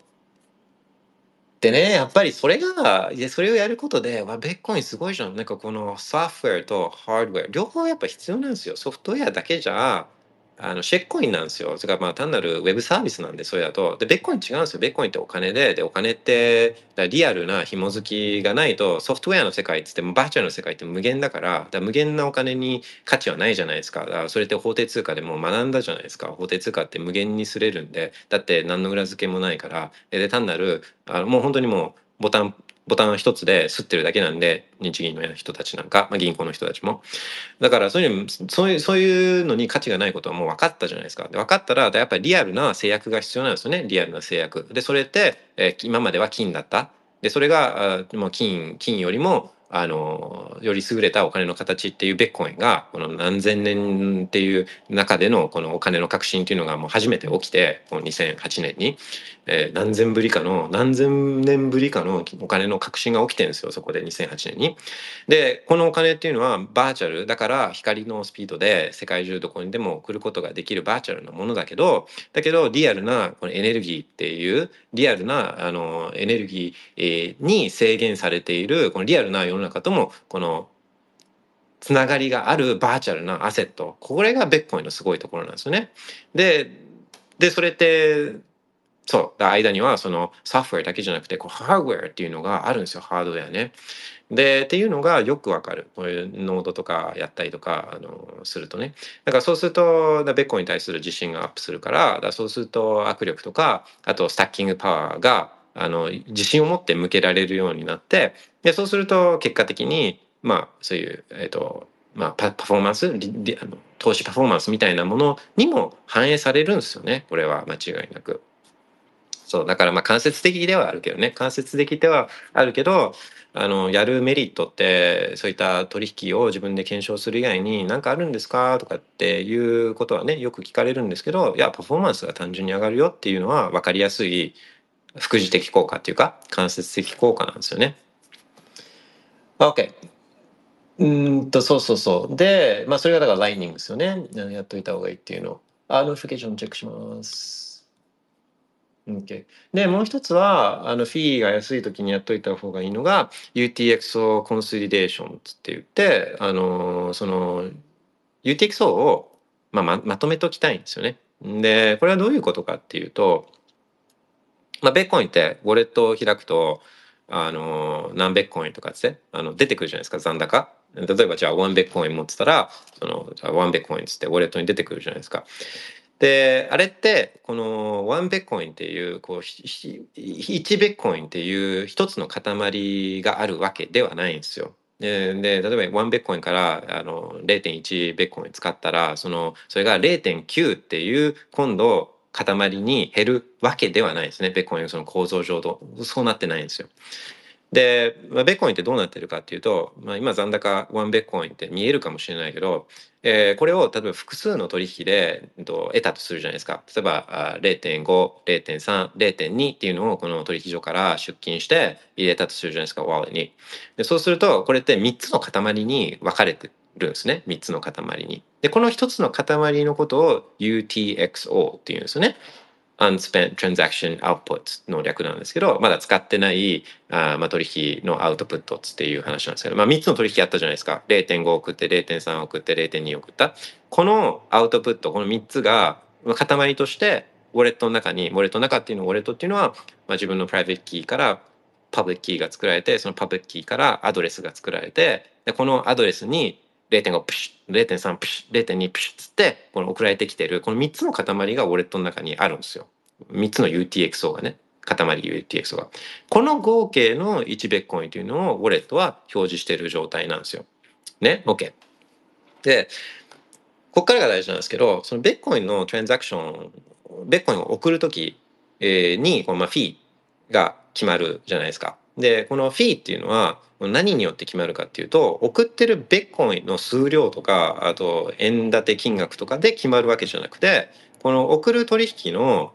でねやっぱりそれがそれをやることでわベッコインすごいじゃんなんかこのソフトウェアとハードウェア両方やっぱ必要なんですよソフトウェアだけじゃあのシェッコインなんですよ。それからまあ単なるウェブサービスなんでそれだと。でベッコイン違うんですよ。ベッコインってお金で。でお金ってリアルな紐づきがないとソフトウェアの世界っつってもバーチャルの世界って無限だからから無限なお金に価値はないじゃないですか。だからそれって法定通貨でも学んだじゃないですか。法定通貨って無限にすれるんでだって何の裏付けもないから。で単なるあのもう本当にもうボタンボタン一つで吸ってるだけなんで日銀の人たちなんか、まあ、銀行の人たちも。だからそういうのそういうそういうのに価値がないことはもう分かったじゃないですか。で分かったらやっぱりリアルな制約が必要なんですよね。リアルな制約。でそれって、えー今までは金だった。でそれがあもう金金よりもあのより優れたお金の形っていうベッコインがこの何千年っていう中でのこのお金の革新っていうのがもう初めて起きてこの2008年に、えー何千ぶりかの何千年ぶりかのお金の革新が起きてるんですよそこで2008年に。でこのお金っていうのはバーチャルだから光のスピードで世界中どこにでも送ることができるバーチャルなものだけどだけどリアルなこのエネルギーっていうリアルなあのエネルギーに制限されているこのリアルな世の中ともこのつながりがあるバーチャルなアセットこれがベッコインのすごいところなんですよね。ででそれってそう。間にはそのソフトウェアだけじゃなくてこうハードウェアっていうのがあるんですよ。ハードウェアね。でっていうのがよくわかる。こういうノードとかやったりとかあのするとね。だからそうするとだベッコンに対する自信がアップするからだそうすると握力とかあとスタッキングパワーがあの自信を持って向けられるようになってでそうすると結果的にまあそういう、えっとまあ、パフォーマンスあの投資パフォーマンスみたいなものにも反映されるんですよね。これは間違いなく。そうだからまあ間接的ではあるけどね間接的ではあるけどあのやるメリットってそういった取引を自分で検証する以外に何かあるんですかとかっていうことはねよく聞かれるんですけどいやパフォーマンスが単純に上がるよっていうのは分かりやすい副次的効果っていうか間接的効果なんですよね。OK。うんとそうそうそう。で、まあそれがだからライニングですよね。やっといた方がいいっていうの。あ、 notification チェックします。OK。で、もう一つは、あの、フィーが安い時にやっといた方がいいのが、UTXO consolidation って言って、あの、その、UTXO をまあ、ままとめときたいんですよね。でこれはどういうことかっていうと、まあ、ビットコインってウォレットを開くとあの何ビットコインとかってあの出てくるじゃないですか残高。例えばじゃあ1ビットコイン持ってたらその1ベッコインっつってウォレットに出てくるじゃないですか。であれってこの1ベッコインっていうこう1ベッコインっていう一つの塊があるわけではないんですよ。で例えば1ベッコインからあの0.1ベッコイン使ったらそのそれが0.9っていう今度塊に減るわけではないですねベッコインその構造上とそうなってないんですよ。で、まあ、ベッコインってどうなってるかっていうと、まあ、今残高1ベッコインって見えるかもしれないけど、えー、これを例えば複数の取引で、えっと、得たとするじゃないですか。例えば0.50.30.2っていうのをこの取引所から出金して入れたとするじゃないですかワーレに。でそうするとこれって3つの塊に分かれてるんですね。3つの塊に。でこの1つの塊のことを UTXO っていうんですよね。Unspent transaction output の略なんですけど、まだ使ってないあまあ取引のアウトプットっていう話なんですけど、まあ3つの取引あったじゃないですか。0.5送って、0.3送って、0.2送った。このアウトプット、この3つが塊としてウォレットの中に、ウォレットの中っていうのウォレットっていうのは、まあ、自分のプライベートキーからパブリックキーが作られて、そのパブリックキーからアドレスが作られて、でこのアドレスに0.5プシュ、0.3プシュ、0.2プシュつって、この送られてきてる、この3つの塊がウォレットの中にあるんですよ。3つの UTXO がね、塊 UTXO が。この合計の1ビットコインというのをウォレットは表示している状態なんですよ。ね、OK。で、ここからが大事なんですけど、そのベッコインのトランザクション、ベッコインを送るときに、このまあフィーが決まるじゃないですか。で、このフィーっていうのは何によって決まるかっていうと、送ってるベッコインの数量とか、あと円建て金額とかで決まるわけじゃなくて、この送る取引の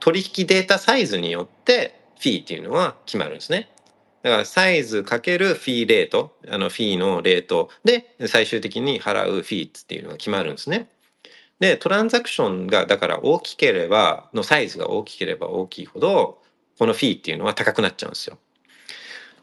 取引データサイズによってフィーっていうのは決まるんですね。だからサイズかけるフィーレート、あのフィーのレートで最終的に払うフィーっていうのが決まるんですね。で、トランザクションがだから大きければ、のサイズが大きければ大きいほど、このフィーっていうのは高くなっちゃうんですよ。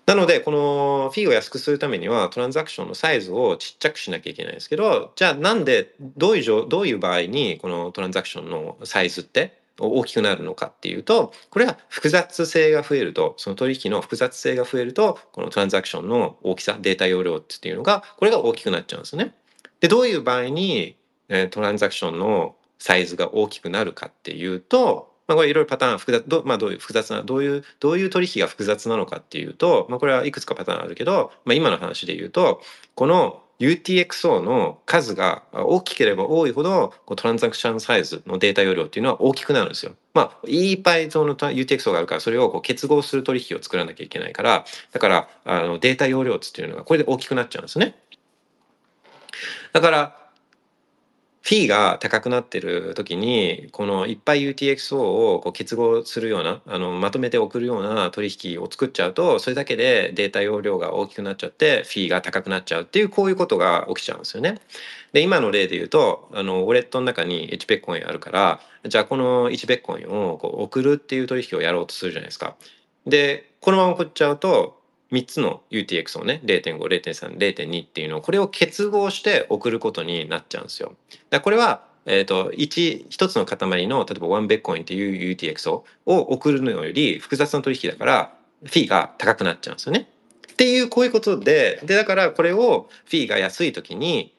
なので、このフィーを安くするためには、トランザクションのサイズをちっちゃくしなきゃいけないんですけど、じゃあなんで、どういうどういう場合に、このトランザクションのサイズって大きくなるのかっていうと、これは複雑性が増えると、その取引の複雑性が増えると、このトランザクションの大きさ、データ容量っていうのが、これが大きくなっちゃうんですね。で、どういう場合に、トランザクションのサイズが大きくなるかっていうと、まあ、これいろいろパターン複雑ど,、まあ、どういう複雑などういうどういう取引が複雑なのかっていうと、まあ、これはいくつかパターンあるけど、まあ、今の話で言うとこの UTXO の数が大きければ多いほどこうトランザクションサイズのデータ容量っていうのは大きくなるんですよ。まあ、いっぱいその UTXO があるからそれをこう結合する取引を作らなきゃいけないからだからあのデータ容量っていうのがこれで大きくなっちゃうんですね。だからフィーが高くなってる時にこのいっぱい UTXO をこう結合するようなあのまとめて送るような取引を作っちゃうとそれだけでデータ容量が大きくなっちゃってフィーが高くなっちゃうっていうこういうことが起きちゃうんですよね。で今の例で言うとあのウォレットの中に1ベッコインあるからじゃあこの1ベッコインをこう送るっていう取引をやろうとするじゃないですか。でこのまま送っちゃうと3つの UTX をね0.5、0.3、0.2っていうのをこれを結合して送ることになっちゃうんですよ。だこれはえーと、1, 1つの塊の例えば1ベッコインっていう UTX を送るのより複雑な取引だからフィーが高くなっちゃうんですよね。っていうこういうことででだからこれをフィーが安い時に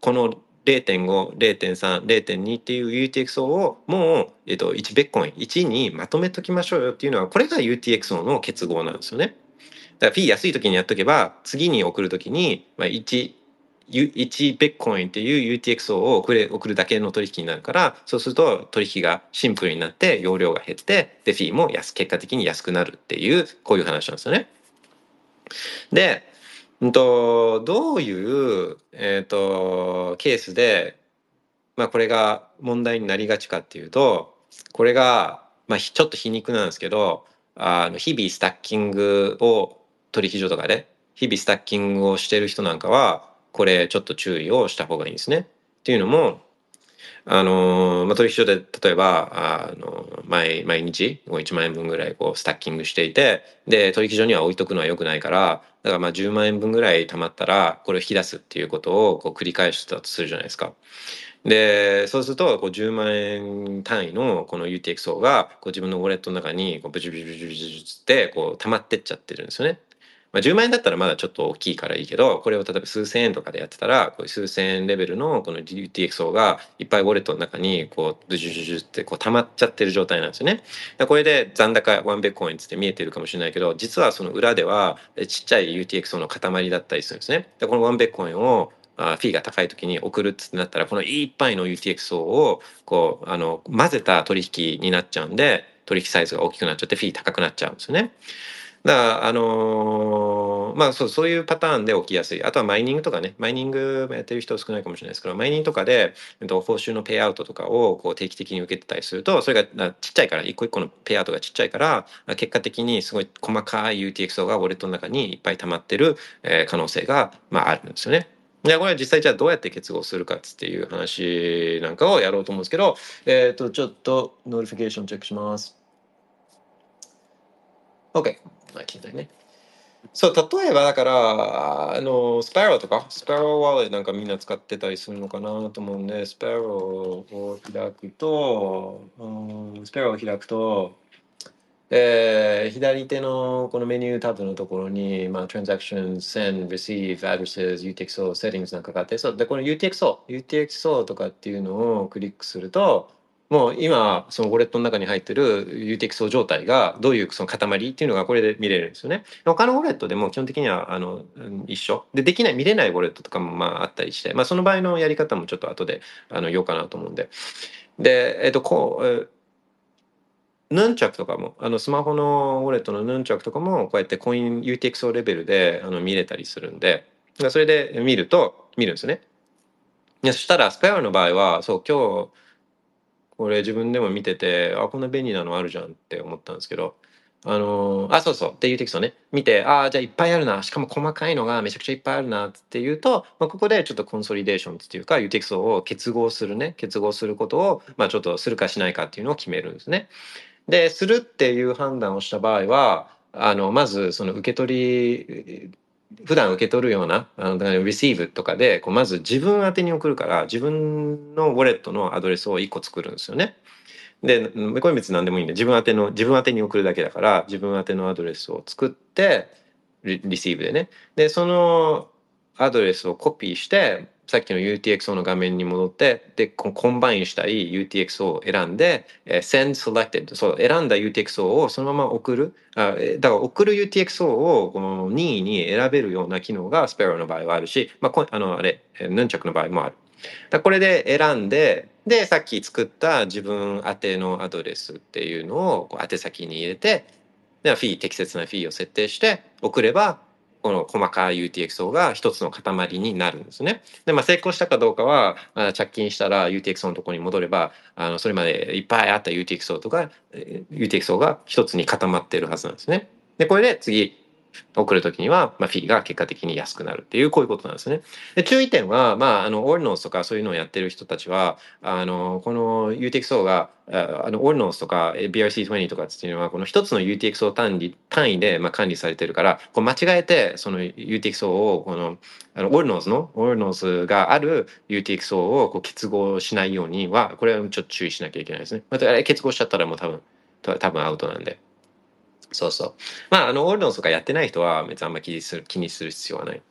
この0.5、0.3、0.2っていう UTXO をもう、えー、と1ベッコイン1にまとめときましょうよっていうのはこれが UTXO の結合なんですよね。だからフィー安い時にやっとけば次に送る時に、まあ、1 1ベッコインっていう UTXO を送れ送るだけの取引になるからそうすると取引がシンプルになって容量が減ってでフィーも安結果的に安くなるっていうこういう話なんですよね。で、うんと、どういう、えーと、ケースで、まあ、これが問題になりがちかっていうとこれが、まあ、ちょっと皮肉なんですけどあの日々スタッキングを取引所とかで日々スタッキングをしてる人なんかはこれちょっと注意をした方がいいんですね。っていうのもあのまあ、取引所で例えばあの毎毎日1万円分ぐらいこうスタッキングしていてで取引所には置いとくのは良くないからだからまあ10万円分ぐらい貯まったらこれを引き出すっていうことをこう繰り返したとするじゃないですか。で、そうすると、こう10万円単位のこの UTXO がこう自分のウォレットの中にこうブチブチブチブチってこう溜まってっちゃってるんですよね。まあ、10万円だったらまだちょっと大きいからいいけど、これを例えば数千円とかでやってたら、こういう数千円レベルのこの UTXO がいっぱいウォレットの中にこうブチュブチュってこう溜まっちゃってる状態なんですよね。これで残高ワンベッコインって見えてるかもしれないけど、実はその裏ではちっちゃい UTXO の塊だったりするんですね。でこのワンベッコインをフィーが高い時に送るってなったらこのいっぱいの UTXO をこうあの混ぜた取引になっちゃうんで取引サイズが大きくなっちゃってフィー高くなっちゃうんですよね。だからあのーまあそうそういうパターンで起きやすいあとはマイニングとかねマイニングやってる人少ないかもしれないですけどマイニングとかで、えっと、報酬の payout とかをこう定期的に受けてたりするとそれがちっちゃいから一個一個の payout がちっちゃいから結果的にすごい細かい UTXO がウォレットの中にいっぱい溜まってる、えー可能性が、まあ、あるんですよね。いやこれは実際じゃあどうやって結合するかっていう話なんかをやろうと思うんですけど、えっ、と、ちょっと notification チェックします。OK。まあ、聞いたね。そう、例えばだから、あの、スパローとか、スパローワーレなんかみんな使ってたりするのかなと思うんで、スパローを開くと、うん、スパローを開くと、えー左手のこのメニュータブのところに、まあ、transaction,、Send、Receive、Addresses、UTXO、Settings なんかがあって、そう、で、この UTXO、UTXO とかっていうのをクリックすると、もう今、そのウォレットの中に入ってる UTXO 状態がどういうその塊っていうのがこれで見れるんですよね。他のウォレットでも基本的にはあの一緒。で、できない、見れないウォレットとかもまああったりして、まあその場合のやり方もちょっと後であの言おうかなと思うんで。で、えっと、こう、ヌンチャクとかも、あのスマホのウォレットのヌンチャクとかもこうやってコイン UTXO レベルであの見れたりするんで、それで見ると、見るんですね。そしたらスペアの場合は、そう、今日、これ自分でも見てて、あ、こんな便利なのあるじゃんって思ったんですけど、あのーあ、そうそう、っていうテキストね、見て、ああ、じゃあいっぱいあるな、しかも細かいのがめちゃくちゃいっぱいあるなっていうと、まあ、ここでちょっとコンソリデーションっていうか、いうテキストを結合するね、結合することを、まあ、ちょっとするかしないかっていうのを決めるんですね。で、するっていう判断をした場合は、あの、まず、その受け取り、普段受け取るような、あの、だから receive とかで、こうまず自分宛てに送るから、自分のウォレットのアドレスを1個作るんですよね。で、これ別に何でもいいんで、自分宛ての、自分宛てに送るだけだから、自分宛てのアドレスを作って、リ receive でね。で、そのアドレスをコピーして、さっきの UTXO の画面に戻って、で、 combine したい UTXO を選んで、send selected、そう、選んだ UTXO をそのまま送る。あだから送る UTXO をこの任意に選べるような機能が Sparrow の場合はあるし、まあ、あの、あれ、ヌンチャクの場合もある。だこれで選んで、で、さっき作った自分宛てのアドレスっていうのをこう宛先に入れて、でフィー、適切なフィーを設定して送れば、この細かい UTXO が一つの塊になるんですね。で、まあ、成功したかどうかは、あ着金したら UTXO のところに戻れば、あの、それまでいっぱいあった UTXO とか、えー UTXO が一つに固まってるはずなんですね。で、これで次、送るときには、まあ、フィーが結果的に安くなるっていう、こういうことなんですね。で注意点は、まあ、あの、オルノースとかそういうのをやってる人たちは、あの、この UTXO が、ああの、オルノースとか BRC20 とかっていうのは、この一つの UTXO 単位単位で、まあ、管理されてるから、こう間違えて、その UTXO を、この、あの、オルノースの、オルノースがある UTXO をこう結合しないようには、これはちょっと注意しなきゃいけないですね。また、あれ結合しちゃったらもう多分、多分アウトなんで。そうそう。まあ、あの、オールノースとかやってない人は別にあんま気にする、気にする必要はない。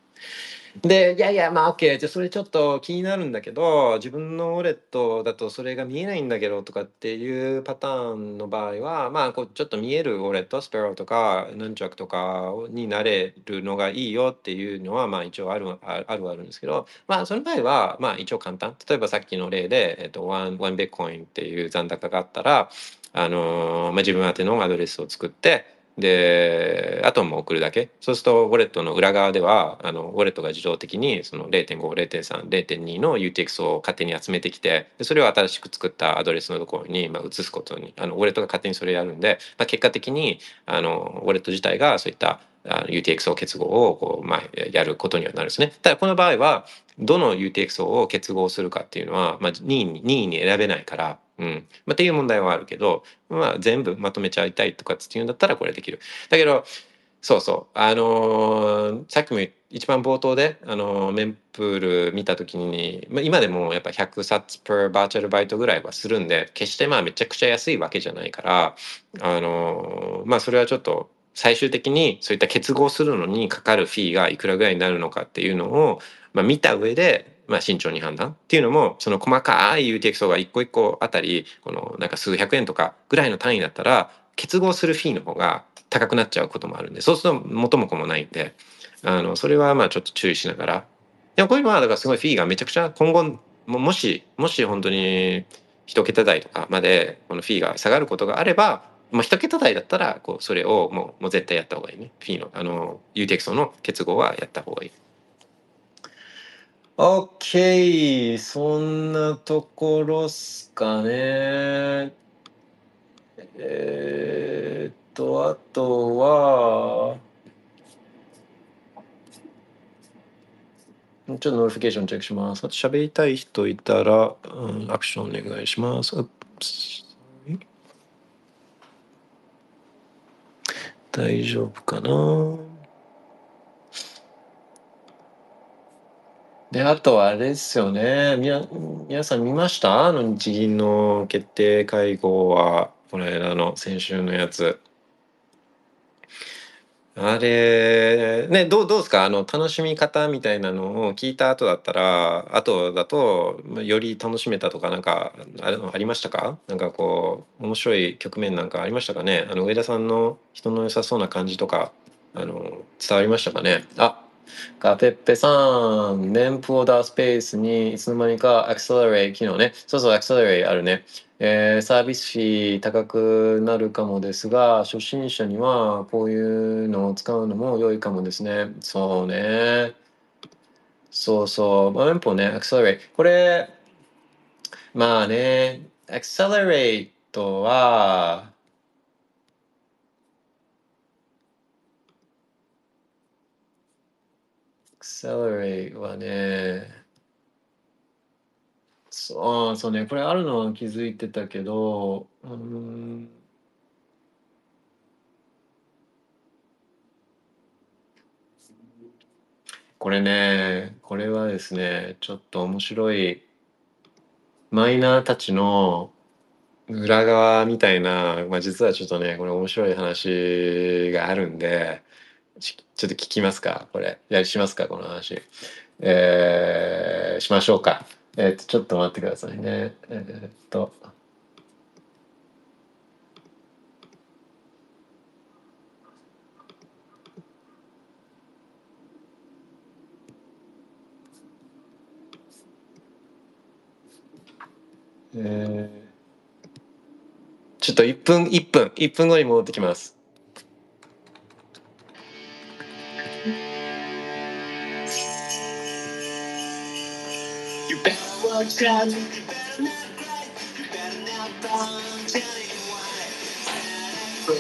で、いやいや、まあ、OK。じゃあ、それちょっと気になるんだけど、自分のウォレットだとそれが見えないんだけどとかっていうパターンの場合は、まあ、こう、ちょっと見えるウォレット、 Sparrow とか、ヌンチャクとかになれるのがいいよっていうのは、まあ、一応ある、あるはあるんですけど、まあ、その場合は、まあ、一応簡単。例えばさっきの例で、えっと、 one、one ビットコインっていう残高があったら、あのーまあ、自分宛てのアドレスを作って、で、あとも送るだけ。そうすると、ウォレットの裏側では、あの、ウォレットが自動的に、その0.5、0.3、0.2の UTX を勝手に集めてきて、でそれを新しく作ったアドレスのところに、まあ、移すことに、あの、ウォレットが勝手にそれをやるんで、まあ、結果的に、あの、ウォレット自体がそういった、あの UTXO 結合をこう、まあ、やることにはなるんですね。ただこの場合は、どの UTXO を結合するかっていうのは、まあ、任意に任意に選べないから、うん。まあ、っていう問題はあるけど、まあ、全部まとめちゃいたいとかっていうんだったらこれできる。だけど、そうそう。あのーさっきも一番冒頭であのメンプール見た時に、まあ、今でもやっぱ100冊 per バーチャルバイトぐらいはするんで決してまあめちゃくちゃ安いわけじゃないからあのまあそれはちょっと最終的にそういった結合するのにかかるフィーがいくらぐらいになるのかっていうのを、まあ、見た上で、まあ、慎重に判断っていうのもその細かい UTXO が一個一個あたりこのなんか数百円とかぐらいの単位だったら結合するフィーの方が高くなっちゃうこともあるんでそうすると元も子もないんであのそれはまあちょっと注意しながらでもこういうのはだからすごいフィーがめちゃくちゃ今後ももしもし本当に一桁台とかまでこのフィーが下がることがあればまあ、一桁台だったらこうそれをもうもう絶対やった方がいいね。フィーのあの UTXO の結合はやった方がいい。OK そんなところっすかね。えー、っとあとはちょっと notification チェックします。あと喋りたい人いたら、うん、アクションお願いします。大丈夫かな？で、あとはあれですよね。み、皆さん見ました？あの日銀の決定会合は、この間の先週のやつ。あれ、ね、どう、どうですか？あの、楽しみ方みたいなのを聞いた後だったら、後だと、より楽しめたとか、なんか、あれありましたか？なんかこう、面白い局面なんかありましたかね？あの、上田さんの人の良さそうな感じとか、あの、伝わりましたかね？あ、ガペッペさん、メンプオーダースペースにいつの間にかアクセラレイ機能ね。そうそう、アクセラレイあるね。えー、サービス費高くなるかもですが、初心者にはこういうのを使うのも良いかもですね。そうね。そうそう。まあ、連邦ね、アクセラレイ。これ、まあね、アクセラレイトは、アクセラレイはね、そう、そうね、これあるのは気づいてたけど、うん。これね、これはですね、ちょっと面白いマイナーたちの裏側みたいな、まあ、実はちょっとね、これ面白い話があるんで、ちょっと聞きますか？これ。やりしますか？この話。えー、しましょうか。えっ、と、ちょっと待ってくださいね。えっ、と。えー、ちょっと1分、1分、1分後に戻ってきます。You better watch out. You better not cry. You better not why. But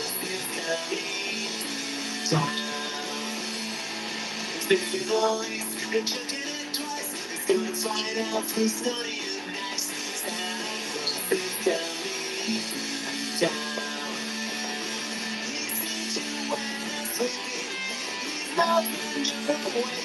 it twice. It's gonna find out who's naughty and nice. Stand up, think me. Don't. He's got you, when it's with sleeping. He's not in your way.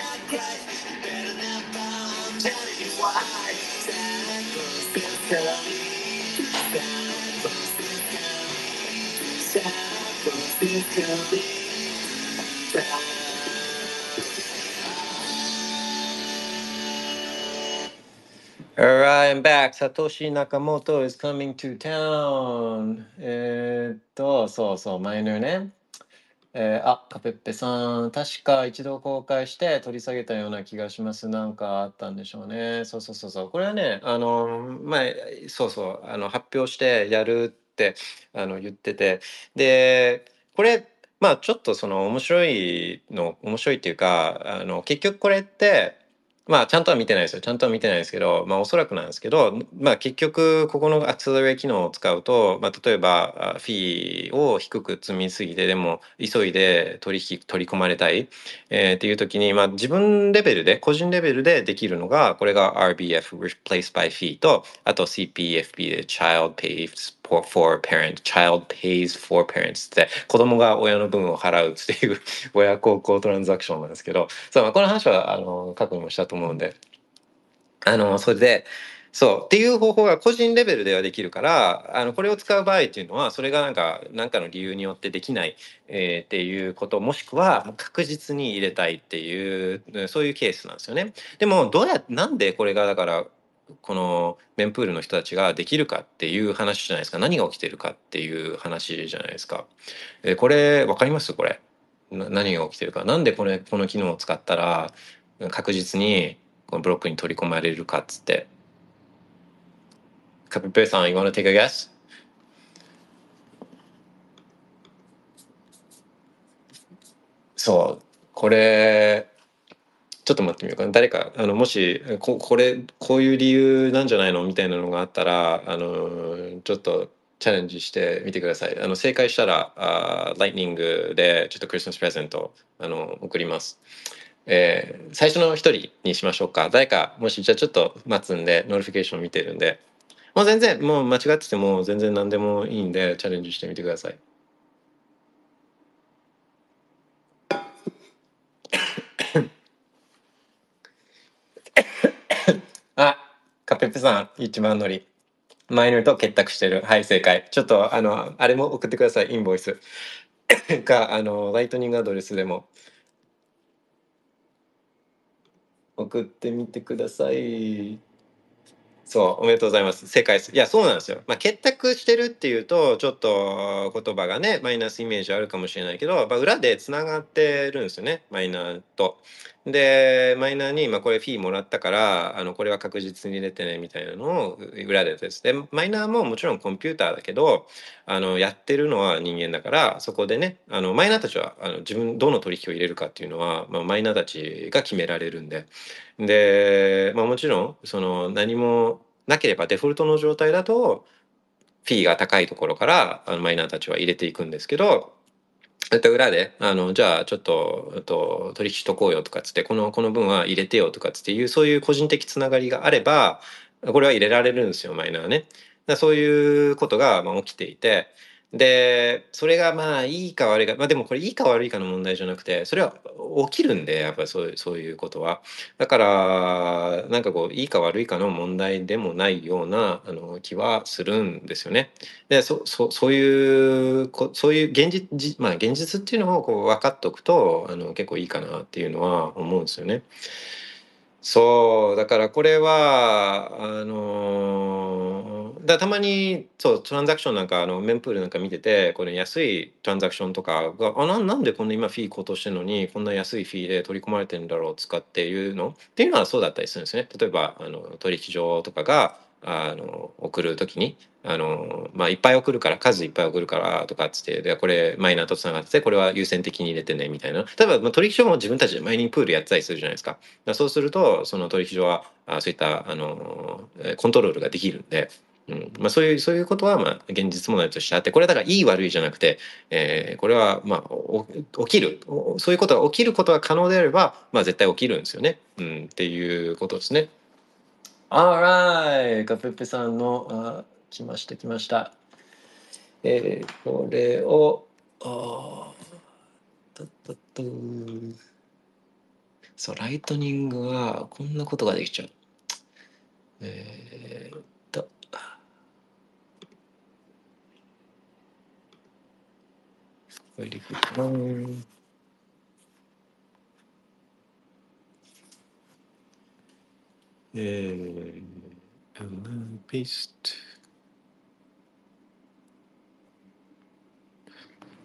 All right, I'm back. Satoshi Nakamoto is coming to town. えーっと、そうそう、マイナーね。えーあ、カペッペさん、確か一度公開して取り下げたような気がします。なんかあったんでしょうね。そうそうそうそう。これはね、あの、まあ、そうそう、あの、発表してやるってあの言ってて、で、これ、まあ、ちょっとその面白いの、面白いっていうか、あの、結局これって、まあ、ちゃんとは見てないですよ。ちゃんとは見てないですけど、まあ、おそらくなんですけど、まあ、結局、ここのアクセラレ機能を使うと、まあ、例えば、フィーを低く積みすぎて、でも、急いで取引、取り込まれたい、えっていう時に、まあ、自分レベルで、個人レベルでできるのが、これが RBF、Replace by Fee と、あと CPFP で Child Pay for, for Parent、Child Pays for Parents って、子供が親の分を払うっていう [LAUGHS] 親孝行トランザクションなんですけど、そう、まあ、この話は、あの、過去にもしたと思うんで、あの、それで、そう、っていう方法が個人レベルではできるから、あの、これを使う場合っていうのは、それがなんか、なんかの理由によってできない、えーっていうこと、もしくは、確実に入れたいっていう、そういうケースなんですよね。でも、どうやって、なんでこれが、だから、このメンプールの人たちができるかっていう話じゃないですか。何が起きてるかっていう話じゃないですか。えこれ、わかります？これ。な何が起きてるか。なんでこれ、この機能を使ったら、確実にこのブロックに取り込まれるかっつって。カピペイさん、you wanna take a guess? そう、これ、ちょっと待ってみようかな。誰か、あの、もし、ここれ、こういう理由なんじゃないのみたいなのがあったら、あの、ちょっとチャレンジしてみてください。あの、正解したら、あライトニングで、ちょっとクリスマスプレゼント、あの、送ります。えー最初の一人にしましょうか。誰か、もし、じゃあちょっと待つんで、 notification 見てるんで、もう全然、もう間違ってても全然何でもいいんで、チャレンジしてみてください。あ、カペペさん、一番乗り。マイナーと結託してる。はい、正解。ちょっと、あの、あれも送ってください、インボイス。[LAUGHS] か、あの、ライトニングアドレスでも。送ってみてください。そう、おめでとうございます。正解です。いや、そうなんですよ。まあ、結託してるっていうと、ちょっと言葉がね、マイナスイメージあるかもしれないけど、まあ、裏でつながってるんですよね、マイナーと。で、マイナーに、まあ、これフィーもらったから、あの、これは確実に入れてね、みたいなのを裏でです。で、マイナーももちろんコンピューターだけど、あの、やってるのは人間だから、そこでね、あの、マイナーたちは、あの、自分、どの取引を入れるかっていうのは、まあ、マイナーたちが決められるんで。で、まあ、もちろん、その、何もなければデフォルトの状態だと、フィーが高いところから、あの、マイナーたちは入れていくんですけど、えっと、裏で、あの、じゃあ、ちょっと、えっと、取引しとこうよとかつって、この、この分は入れてよとかつっていう、そういう個人的つながりがあれば、これは入れられるんですよ、マイナーね。だそういうことが、まあ、起きていて、で、それがまあいいか悪いか、まあでもこれいいか悪いかの問題じゃなくて、それは起きるんで、やっぱりそういうそういうことは。だから、なんかこう、いいか悪いかの問題でもないようなあの気はするんですよね。で、そそそういうこ、そういう現実、まあ現実っていうのをこう分かっておくと、あの結構いいかなっていうのは思うんですよね。そう、だからこれは、あのーだたまに、そう、トランザクションなんか、あの、メンプールなんか見てて、これ安いトランザクションとかが、あ、なんなんでこんな今フィー高騰してるのに、こんな安いフィーで取り込まれてるんだろう、使っていうの？っていうのはそうだったりするんですね。例えば、あの、取引所とかが、あの、送るときに、あの、まあ、いっぱい送るから、数いっぱい送るからとかっつって、で、これマイナーとつながってて、これは優先的に入れてね、みたいな。例えば、まあ、取引所も自分たちでマイニングプールやってたりするじゃないですか。かそうすると、その取引所は、あそういった、あの、コントロールができるんで、うんまあ、そういう、そういうことは、まあ、現実問題としてあって、これはだからいい悪いじゃなくて、えーこれは、まあ、起きる。そういうことが起きることが可能であれば、まあ、絶対起きるんですよね。うん、っていうことですね。Alright! ガペッペさんの、あ来ました、来ました。えーこれを、あーとっとっとそう、ライトニングはこんなことができちゃう。えーっと。これでいくかなえー paste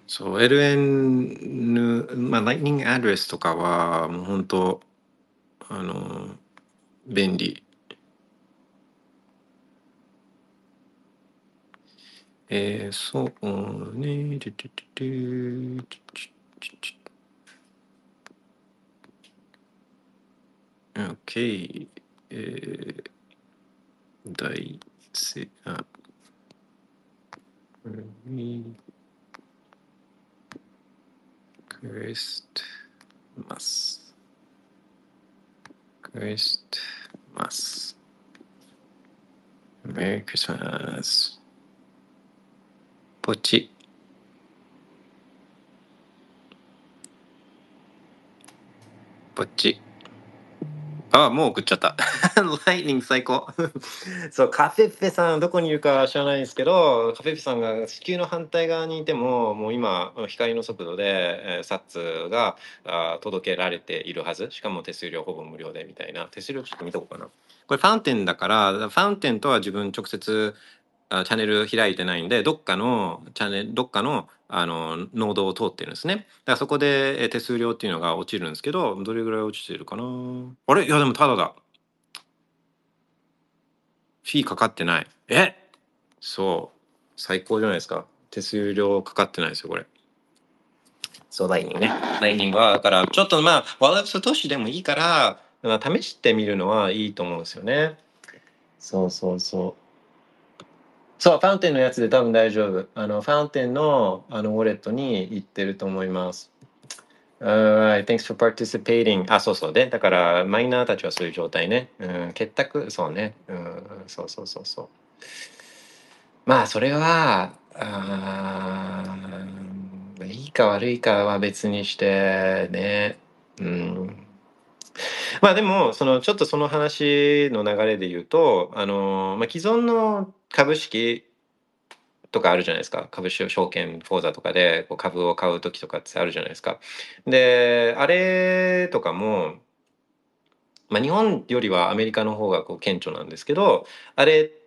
そう LN まあ Lightning Address とかはもう本当あの便利えー、そうね。トゥトゥトゥトゥトゥトゥトゥ OK。えー、大せ、あ、リクエストます。クエストます。メリークリスマス。ポチ。ポチ。あ、もう送っちゃった。[LAUGHS] ライニング最高。[LAUGHS] そう、カフェッフェさん、どこにいるか知らないんですけど、カフェッフェさんが地球の反対側にいても、もう今、光の速度で、えー、サッツがあ届けられているはず。しかも手数料ほぼ無料でみたいな。手数料ちょっと見とこうかな。これファウンテンだから、ファウンテンとは自分直接あチャンネル開いてないんで、どっかのチャンネル、どっかのあのノードを通ってるんですね。だからそこで手数料っていうのが落ちるんですけど、どれぐらい落ちてるかなあれ？いやでもただだ。フィーかかってない。え？そう。最高じゃないですか。手数料かかってないですよ、これ。そう、ライニングね。ライニングは、だから、ちょっとまあ、ワールドス都市でもいいから、まあ、試してみるのはいいと思うんですよね。そうそうそう。そう、ファウンテンのやつで多分大丈夫。あの、ファウンテンのあのウォレットに行ってると思います。Alright, thanks for participating. あ、そうそうで。だから、マイナーたちはそういう状態ね。うん、結託、そうね。うん、そうそうそうそう。まあ、それは、あいいか悪いかは別にしてね。うん。まあでも、そのちょっとその話の流れで言うと、あの、まあ、既存の株式とかあるじゃないですか。株式証券口座とかでこう株を買う時とかってあるじゃないですか。で、あれとかも、まあ、日本よりはアメリカの方がこう顕著なんですけど、あれって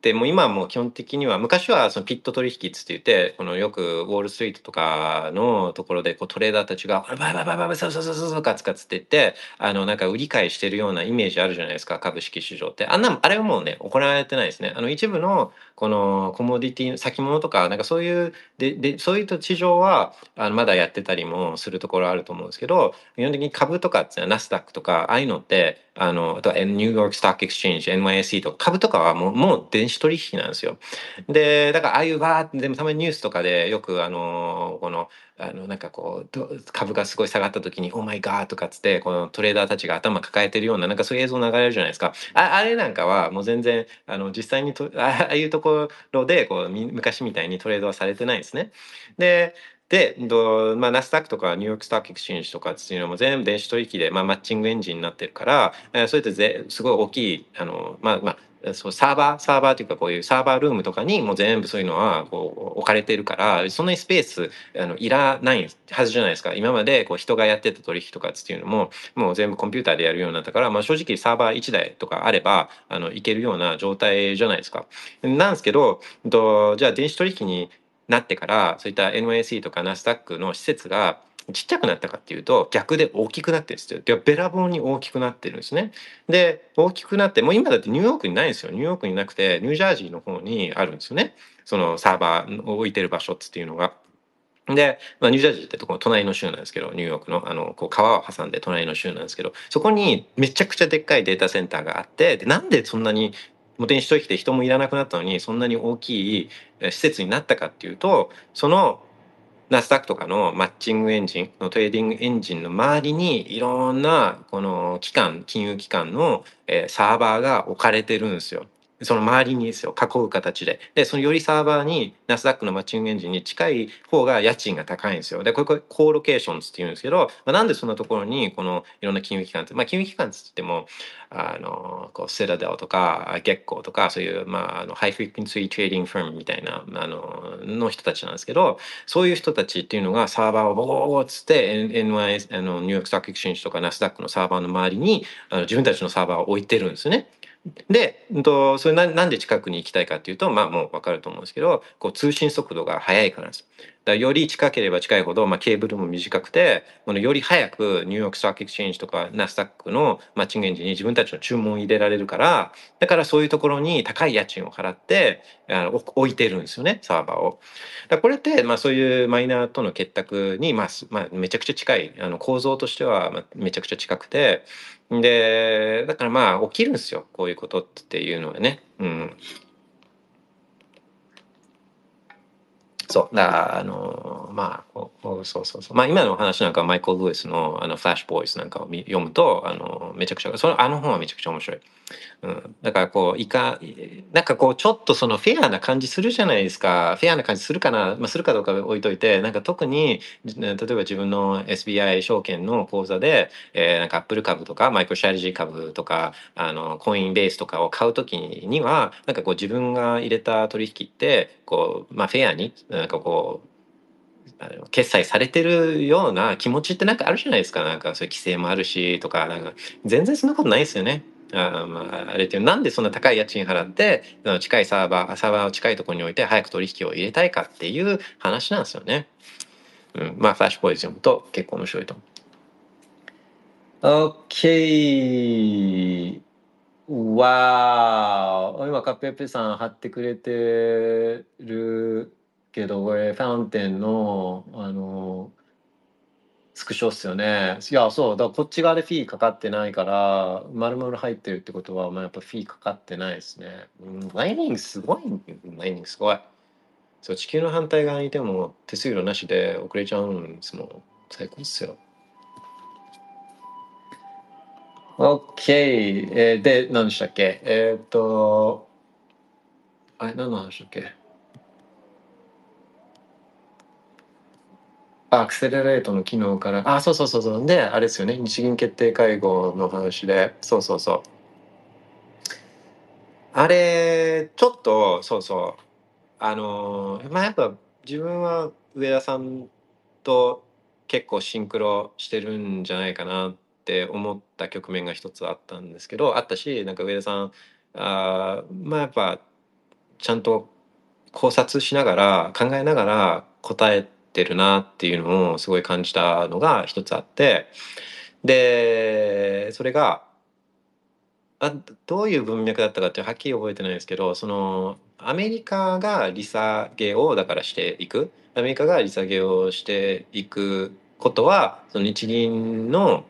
でも今はもう基本的には昔はそのピット取引っつって言ってこのよくウォールストリートとかのところでこうトレーダーたちが「バイバイバイバイバイそうそうそうそうカツカツ」って言ってあのなんか売り買いしてるようなイメージあるじゃないですか株式市場って。あんなあれはもうね行われてないですね。あの一部のこのコモディティ先物とかなんかそういうででそういう市場はあのまだやってたりもするところあると思うんですけど基本的に株とかってナスダックとかああいうのってあのあとはニューヨークストックエクスチェンジ NYSE とか株とかはもうもう電子取引なんですよ。でだからああいうバーってでもたまにニュースとかでよくあのこのあのなんかこう株がすごい下がった時に「Oh my god」とかつってこのトレーダーたちが頭抱えてるようななんかそういう映像流れるじゃないですかああれなんかはもう全然あの実際にとああいうところでこう昔みたいにトレードはされてないんですね。でで、まあ、ナスダックとかニューヨークストックエクスチェンジとかっていうのも全部電子取引で、まあ、マッチングエンジンになってるから、えー、それってぜすごい大きいあの、まあまあ、そうサーバーサーバーというかこういうサーバールームとかにもう全部そういうのはこう置かれてるからそんなにスペースあのいらないはずじゃないですか今までこう人がやってた取引とかっていうのももう全部コンピューターでやるようになったから、まあ、正直サーバー1台とかあればあのいけるような状態じゃないですか。なんですけどじゃあ電子取引になってからそういった NYSE とかナスダックの施設がちっちゃくなったかっていうと逆で大きくなってるんですよ。でべらぼうに大きくなってるんですね。で大きくなってもう今だってニューヨークにないんですよ。ニューヨークになくてニュージャージーの方にあるんですよね。そのサーバーを置いてる場所っていうのが。で、まあ、ニュージャージーってところ隣の州なんですけどニューヨークのあのこう川を挟んで隣の州なんですけどそこにめちゃくちゃでっかいデータセンターがあってでなんでそんなにもう電子取引で人もいらなくなったのにそんなに大きい施設になったかっていうとそのナスダックとかのマッチングエンジンのトレーディングエンジンの周りにいろんなこの機関金融機関のサーバーが置かれてるんですよ。その周りにですよ囲う形ででそのよりサーバーにナスダックのマッチングエンジンに近い方が家賃が高いんですよでこれこれ colocations っていうんですけど、まあ、なんでそんなところにこのいろんな金融機関ってまあ金融機関っつってもあのこうシタデルとか Getco とかそういう、まあ、あの high frequency trading firm みたいなあのの人たちなんですけどそういう人たちっていうのがサーバーをボコボコっつって NY あのニューヨークストックエクスチェンジとかナスダックのサーバーの周りにあの自分たちのサーバーを置いてるんですね。で、うんと、それななんで近くに行きたいかっていうと、まあもうわかると思うんですけど、こう通信速度が速いからです。だより近ければ近いほど、まあ、ケーブルも短くて、このより早くニューヨークストックエクスチェンジとかナスダックのマッチングエンジンに自分たちの注文を入れられるから、だからそういうところに高い家賃を払って、あの置いてるんですよね、サーバーを。だこれって、まあそういうマイナーとの結託に、まあ、まあ、めちゃくちゃ近い、あの構造としてはめちゃくちゃ近くて、で、だからまあ起きるんですよ、こういうことっていうのはね。うん。そう、だから、あの、まあ、こうそうそうそう。まあ今の話なんかマイケル・ルイスのあのフラッシュボーイスなんかを読むと、あの、めちゃくちゃ、そのあの本はめちゃくちゃ面白い。うん。だからこう、いか、なんかこう、ちょっとそのフェアな感じするじゃないですか。フェアな感じするかな、まあするかどうか置いといて、なんか特に、例えば自分の SBI 証券の口座で、えーなんかアップル株とかマイクロシャレジー株とかあのコインベースとかを買うときにはなんかこう自分が入れた取引ってこう、まあ、フェアになんかこう決済されてるような気持ちってなんかあるじゃないですかなんかそういう規制もあるしとかなんか全然そんなことないですよね。あまあ、あれっていうなんでそんな高い家賃払って近いサーバーサーバーを近いところに置いて早く取引を入れたいかっていう話なんですよね。うん、まあフラッシュボーイズ読むと結構面白いと思う。OK。わー今カッペペさん貼ってくれてるけどこれファウンテンのあのスクショっすよね。いやそう。だこっち側でフィーかかってないから丸々入ってるってことは、まあ、やっぱフィーかかってないですね。うんライニングすごい。ライニングすごい。そう地球の反対側にいても手数料なしで遅れちゃうんですもん。最高っすよ。OK、えーで何でしたっけ？えーっとあれ何の話だっけ？アクセレレートの機能から。あそうそうそうそう。であれですよね。日銀決定会合の話で。そうそうそう。あれちょっとそうそう。あのまあやっぱ自分は上田さんと結構シンクロしてるんじゃないかなって思った局面が一つあったんですけどあったしなんか上田さんあまあやっぱちゃんと考察しながら考えながら答えてるなっていうのをすごい感じたのが一つあってでそれがあどういう文脈だったかってはっきり覚えてないですけどそのアメリカが利下げをだからしていく。アメリカが利下げをしていくことはその日銀の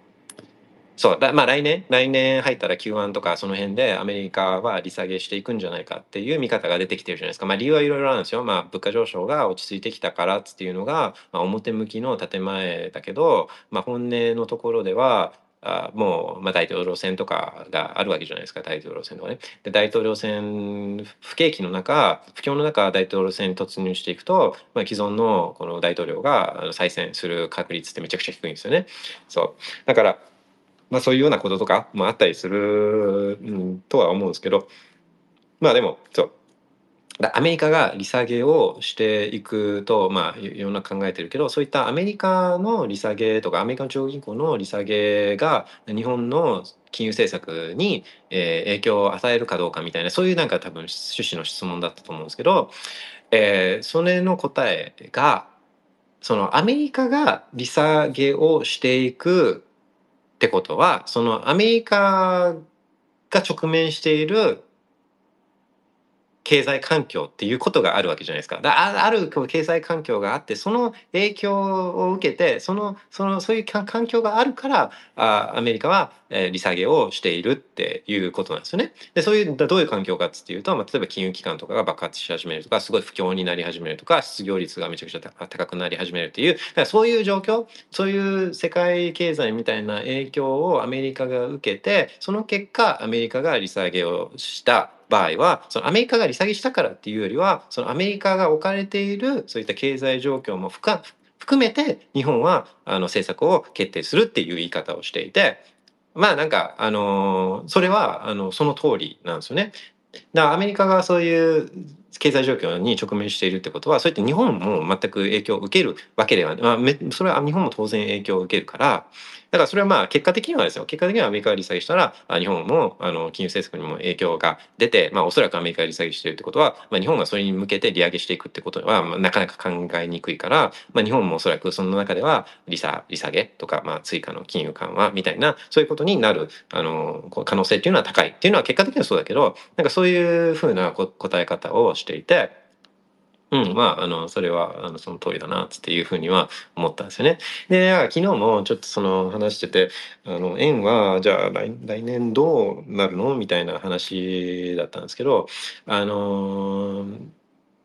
そうだまあ来年来年入ったら Q1 とかその辺でアメリカは利下げしていくんじゃないかっていう見方が出てきてるじゃないですかまあ理由はいろいろあるんですよまあ物価上昇が落ち着いてきたからっていうのが、まあ、表向きの建前だけど、まあ、本音のところではあもう、まあ、大統領選とかがあるわけじゃないですか大統領選とかね。で大統領選不景気の中不況の中大統領選に突入していくと、まあ、既存のこの大統領が再選する確率ってめちゃくちゃ低いんですよね。そうだからまあそういうようなこととかもあったりする、うん、とは思うんですけどまあでもそう。アメリカが利下げをしていくとまあいろんな考えてるけどそういったアメリカの利下げとかアメリカの中央銀行の利下げが日本の金融政策に、えー影響を与えるかどうかみたいなそういうなんか多分趣旨の質問だったと思うんですけど、えーそれの答えがそのアメリカが利下げをしていくってことはそのアメリカが直面している経済環境っていうことがあるわけじゃないですか。だあある経済環境があってその影響を受けてそのそのそういう環境があるからあアメリカは、えー利下げをしているっていうことなんですよね。でそういうどういう環境かっていうと、まあ、例えば金融機関とかが爆発し始めるとかすごい不況になり始めるとか失業率がめちゃくちゃ高高くなり始めるっていうだからそういう状況そういう世界経済みたいな影響をアメリカが受けてその結果アメリカが利下げをした場合はそのアメリカが利下げしたからっていうよりはそのアメリカが置かれているそういった経済状況も含めて日本はあの政策を決定するっていう言い方をしていてまあなんかあのそれはあのその通りなんですよね。だからアメリカがそういう経済状況に直面しているってことはそうやって日本も全く影響を受けるわけでは、まあ、それは日本も当然影響を受けるからだからそれはまあ結果的にはですよ結果的にはアメリカが利下げしたら日本もあの金融政策にも影響が出て、まあ、おそらくアメリカが利下げしてるってことは、まあ、日本がそれに向けて利上げしていくってことは、まあ、なかなか考えにくいから、まあ、日本もおそらくその中では利下利下げとか、まあ、追加の金融緩和みたいなそういうことになるあの可能性っていうのは高いっていうのは結果的にはそうだけどなんかそういうふうな答え方をしていて。うん、まあ、あの、それは、あの、その通りだな、っていうふうには思ったんですよね。で、昨日もちょっとその話してて、あの、円は、じゃあ来来年どうなるの？みたいな話だったんですけど、あのー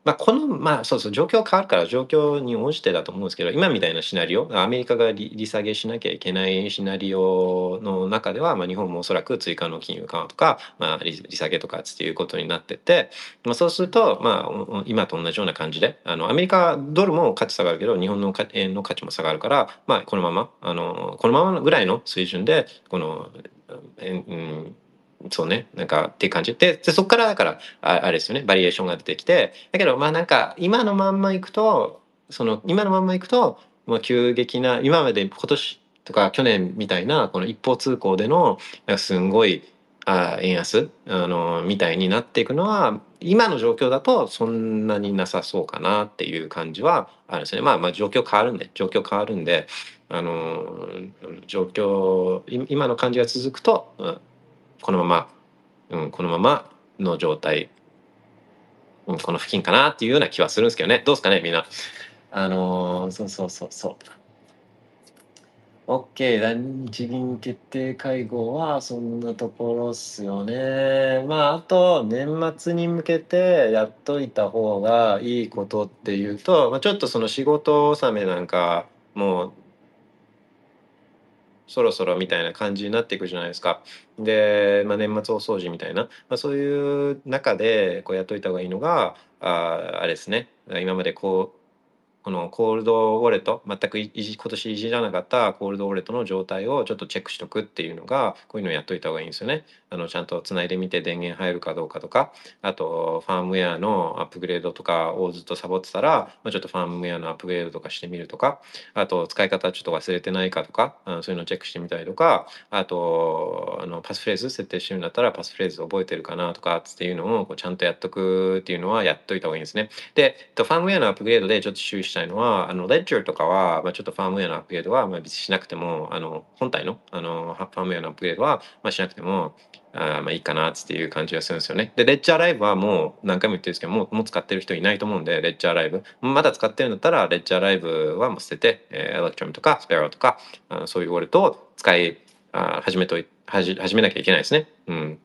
まあ、この、まあ、そうそう、状況変わるから状況に応じてだと思うんですけど、今みたいなシナリオ、アメリカが利下げしなきゃいけないシナリオの中では、まあ、日本もおそらく追加の金融緩和とか、まあ、利下げとかっていうことになってて、まあ、そうすると、まあ、今と同じような感じで、あの、アメリカドルも価値下がるけど、日本の円の価値も下がるから、まあ、このまま、あの、このままぐらいの水準で、この、円、うんそうね。なんかっていう感じで、でそこからだから、あれですよね。バリエーションが出てきて、だけどまあなんか今のまんまいくと、その今のまんまいくと、まあ急激な、今まで今年とか去年みたいな、この一方通行での、なんかすんごい、あ円安あのみたいになっていくのは今の状況だとそんなになさそうかなっていう感じはあるんですね。まあまあ状況変わるんで状況変わるんであの状況今の感じが続くと、うんこのまま、うん、このままの状態、うん、この付近かなっていうような気はするんですけどね。どうですかね、みんな。あのー、そうそうそうそう。OK、日銀決定会合はそんなところっすよね。まあ、あと、年末に向けてやっといた方がいいことっていうと、まあ、ちょっとその仕事納めなんか、もうそろそろみたいな感じになっていくじゃないですか。で、まあ、年末大掃除みたいな、まあ、そういう中でこうやっといた方がいいのがああれですね今までこうこのコールドウォレット全く今年いじらなかったコールドウォレットの状態をちょっとチェックしとくっていうのがこういうのをやっといた方がいいんですよね。あのちゃんとつないでみて電源入るかどうかとかあとファームウェアのアップグレードとかをずっとサボってたら、まあ、ちょっとファームウェアのアップグレードとかしてみるとかあと使い方ちょっと忘れてないかとかあのそういうのをチェックしてみたりとかあとあのパスフレーズ設定してるんだったらパスフレーズ覚えてるかなとかっていうのをこうちゃんとやっとくっていうのはやっといた方がいいんですね。でファームウェアのアップグレードでちょっと注意したいのはあの Ledger とかは、まあ、ちょっとファームウェアのアップグレードは、まあ、別にしなくても、あの、本体の、あの、ファームウェアのアップグレードは、まあ、しなくても、あまあいいかなっていう感じがするんですよね。で、 Ledger Live はもう何回も言ってるんですけど、もうもう使ってる人いないと思うんで、 Ledger Live。まだ使ってるんだったら、 Ledger Live はもう捨てて、えー、 Electrum とか Sparrow とか、あそういうウォレットを使いあ始めと始めなきゃいけないですね。うん。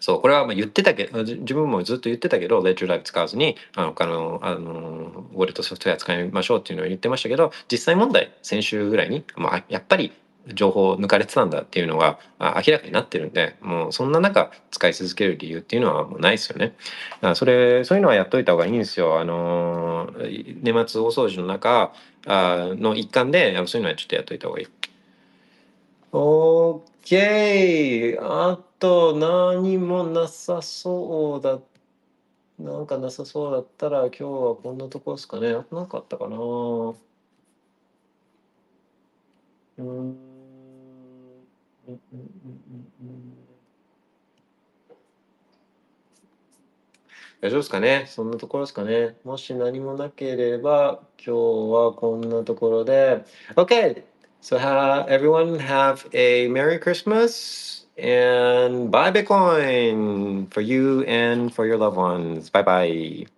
そう、これはまあ言ってたけど、自分もずっと言ってたけど、レッジュライブ使わずに、あの他の、あの、ウォレットソフトウェア使いましょうっていうのを言ってましたけど、実際問題、先週ぐらいに、まあ、やっぱり情報抜かれてたんだっていうのが明らかになってるんで、もうそんな中使い続ける理由っていうのはもうないですよね。だからそれ、そういうのはやっといた方がいいんですよ。あの、年末大掃除の中の一環で、そういうのはちょっとやっといた方がいい。OK! あと何もなさそうだ。なんかなさそうだったら今日はこんなとこですかね。なかったかなうん。うん。大丈夫ですかねそんなところですかねもし何もなければ今日はこんなところで OK! So ha- everyone have a Merry Christmas and buy Bitcoin for you and for your loved ones. Bye bye.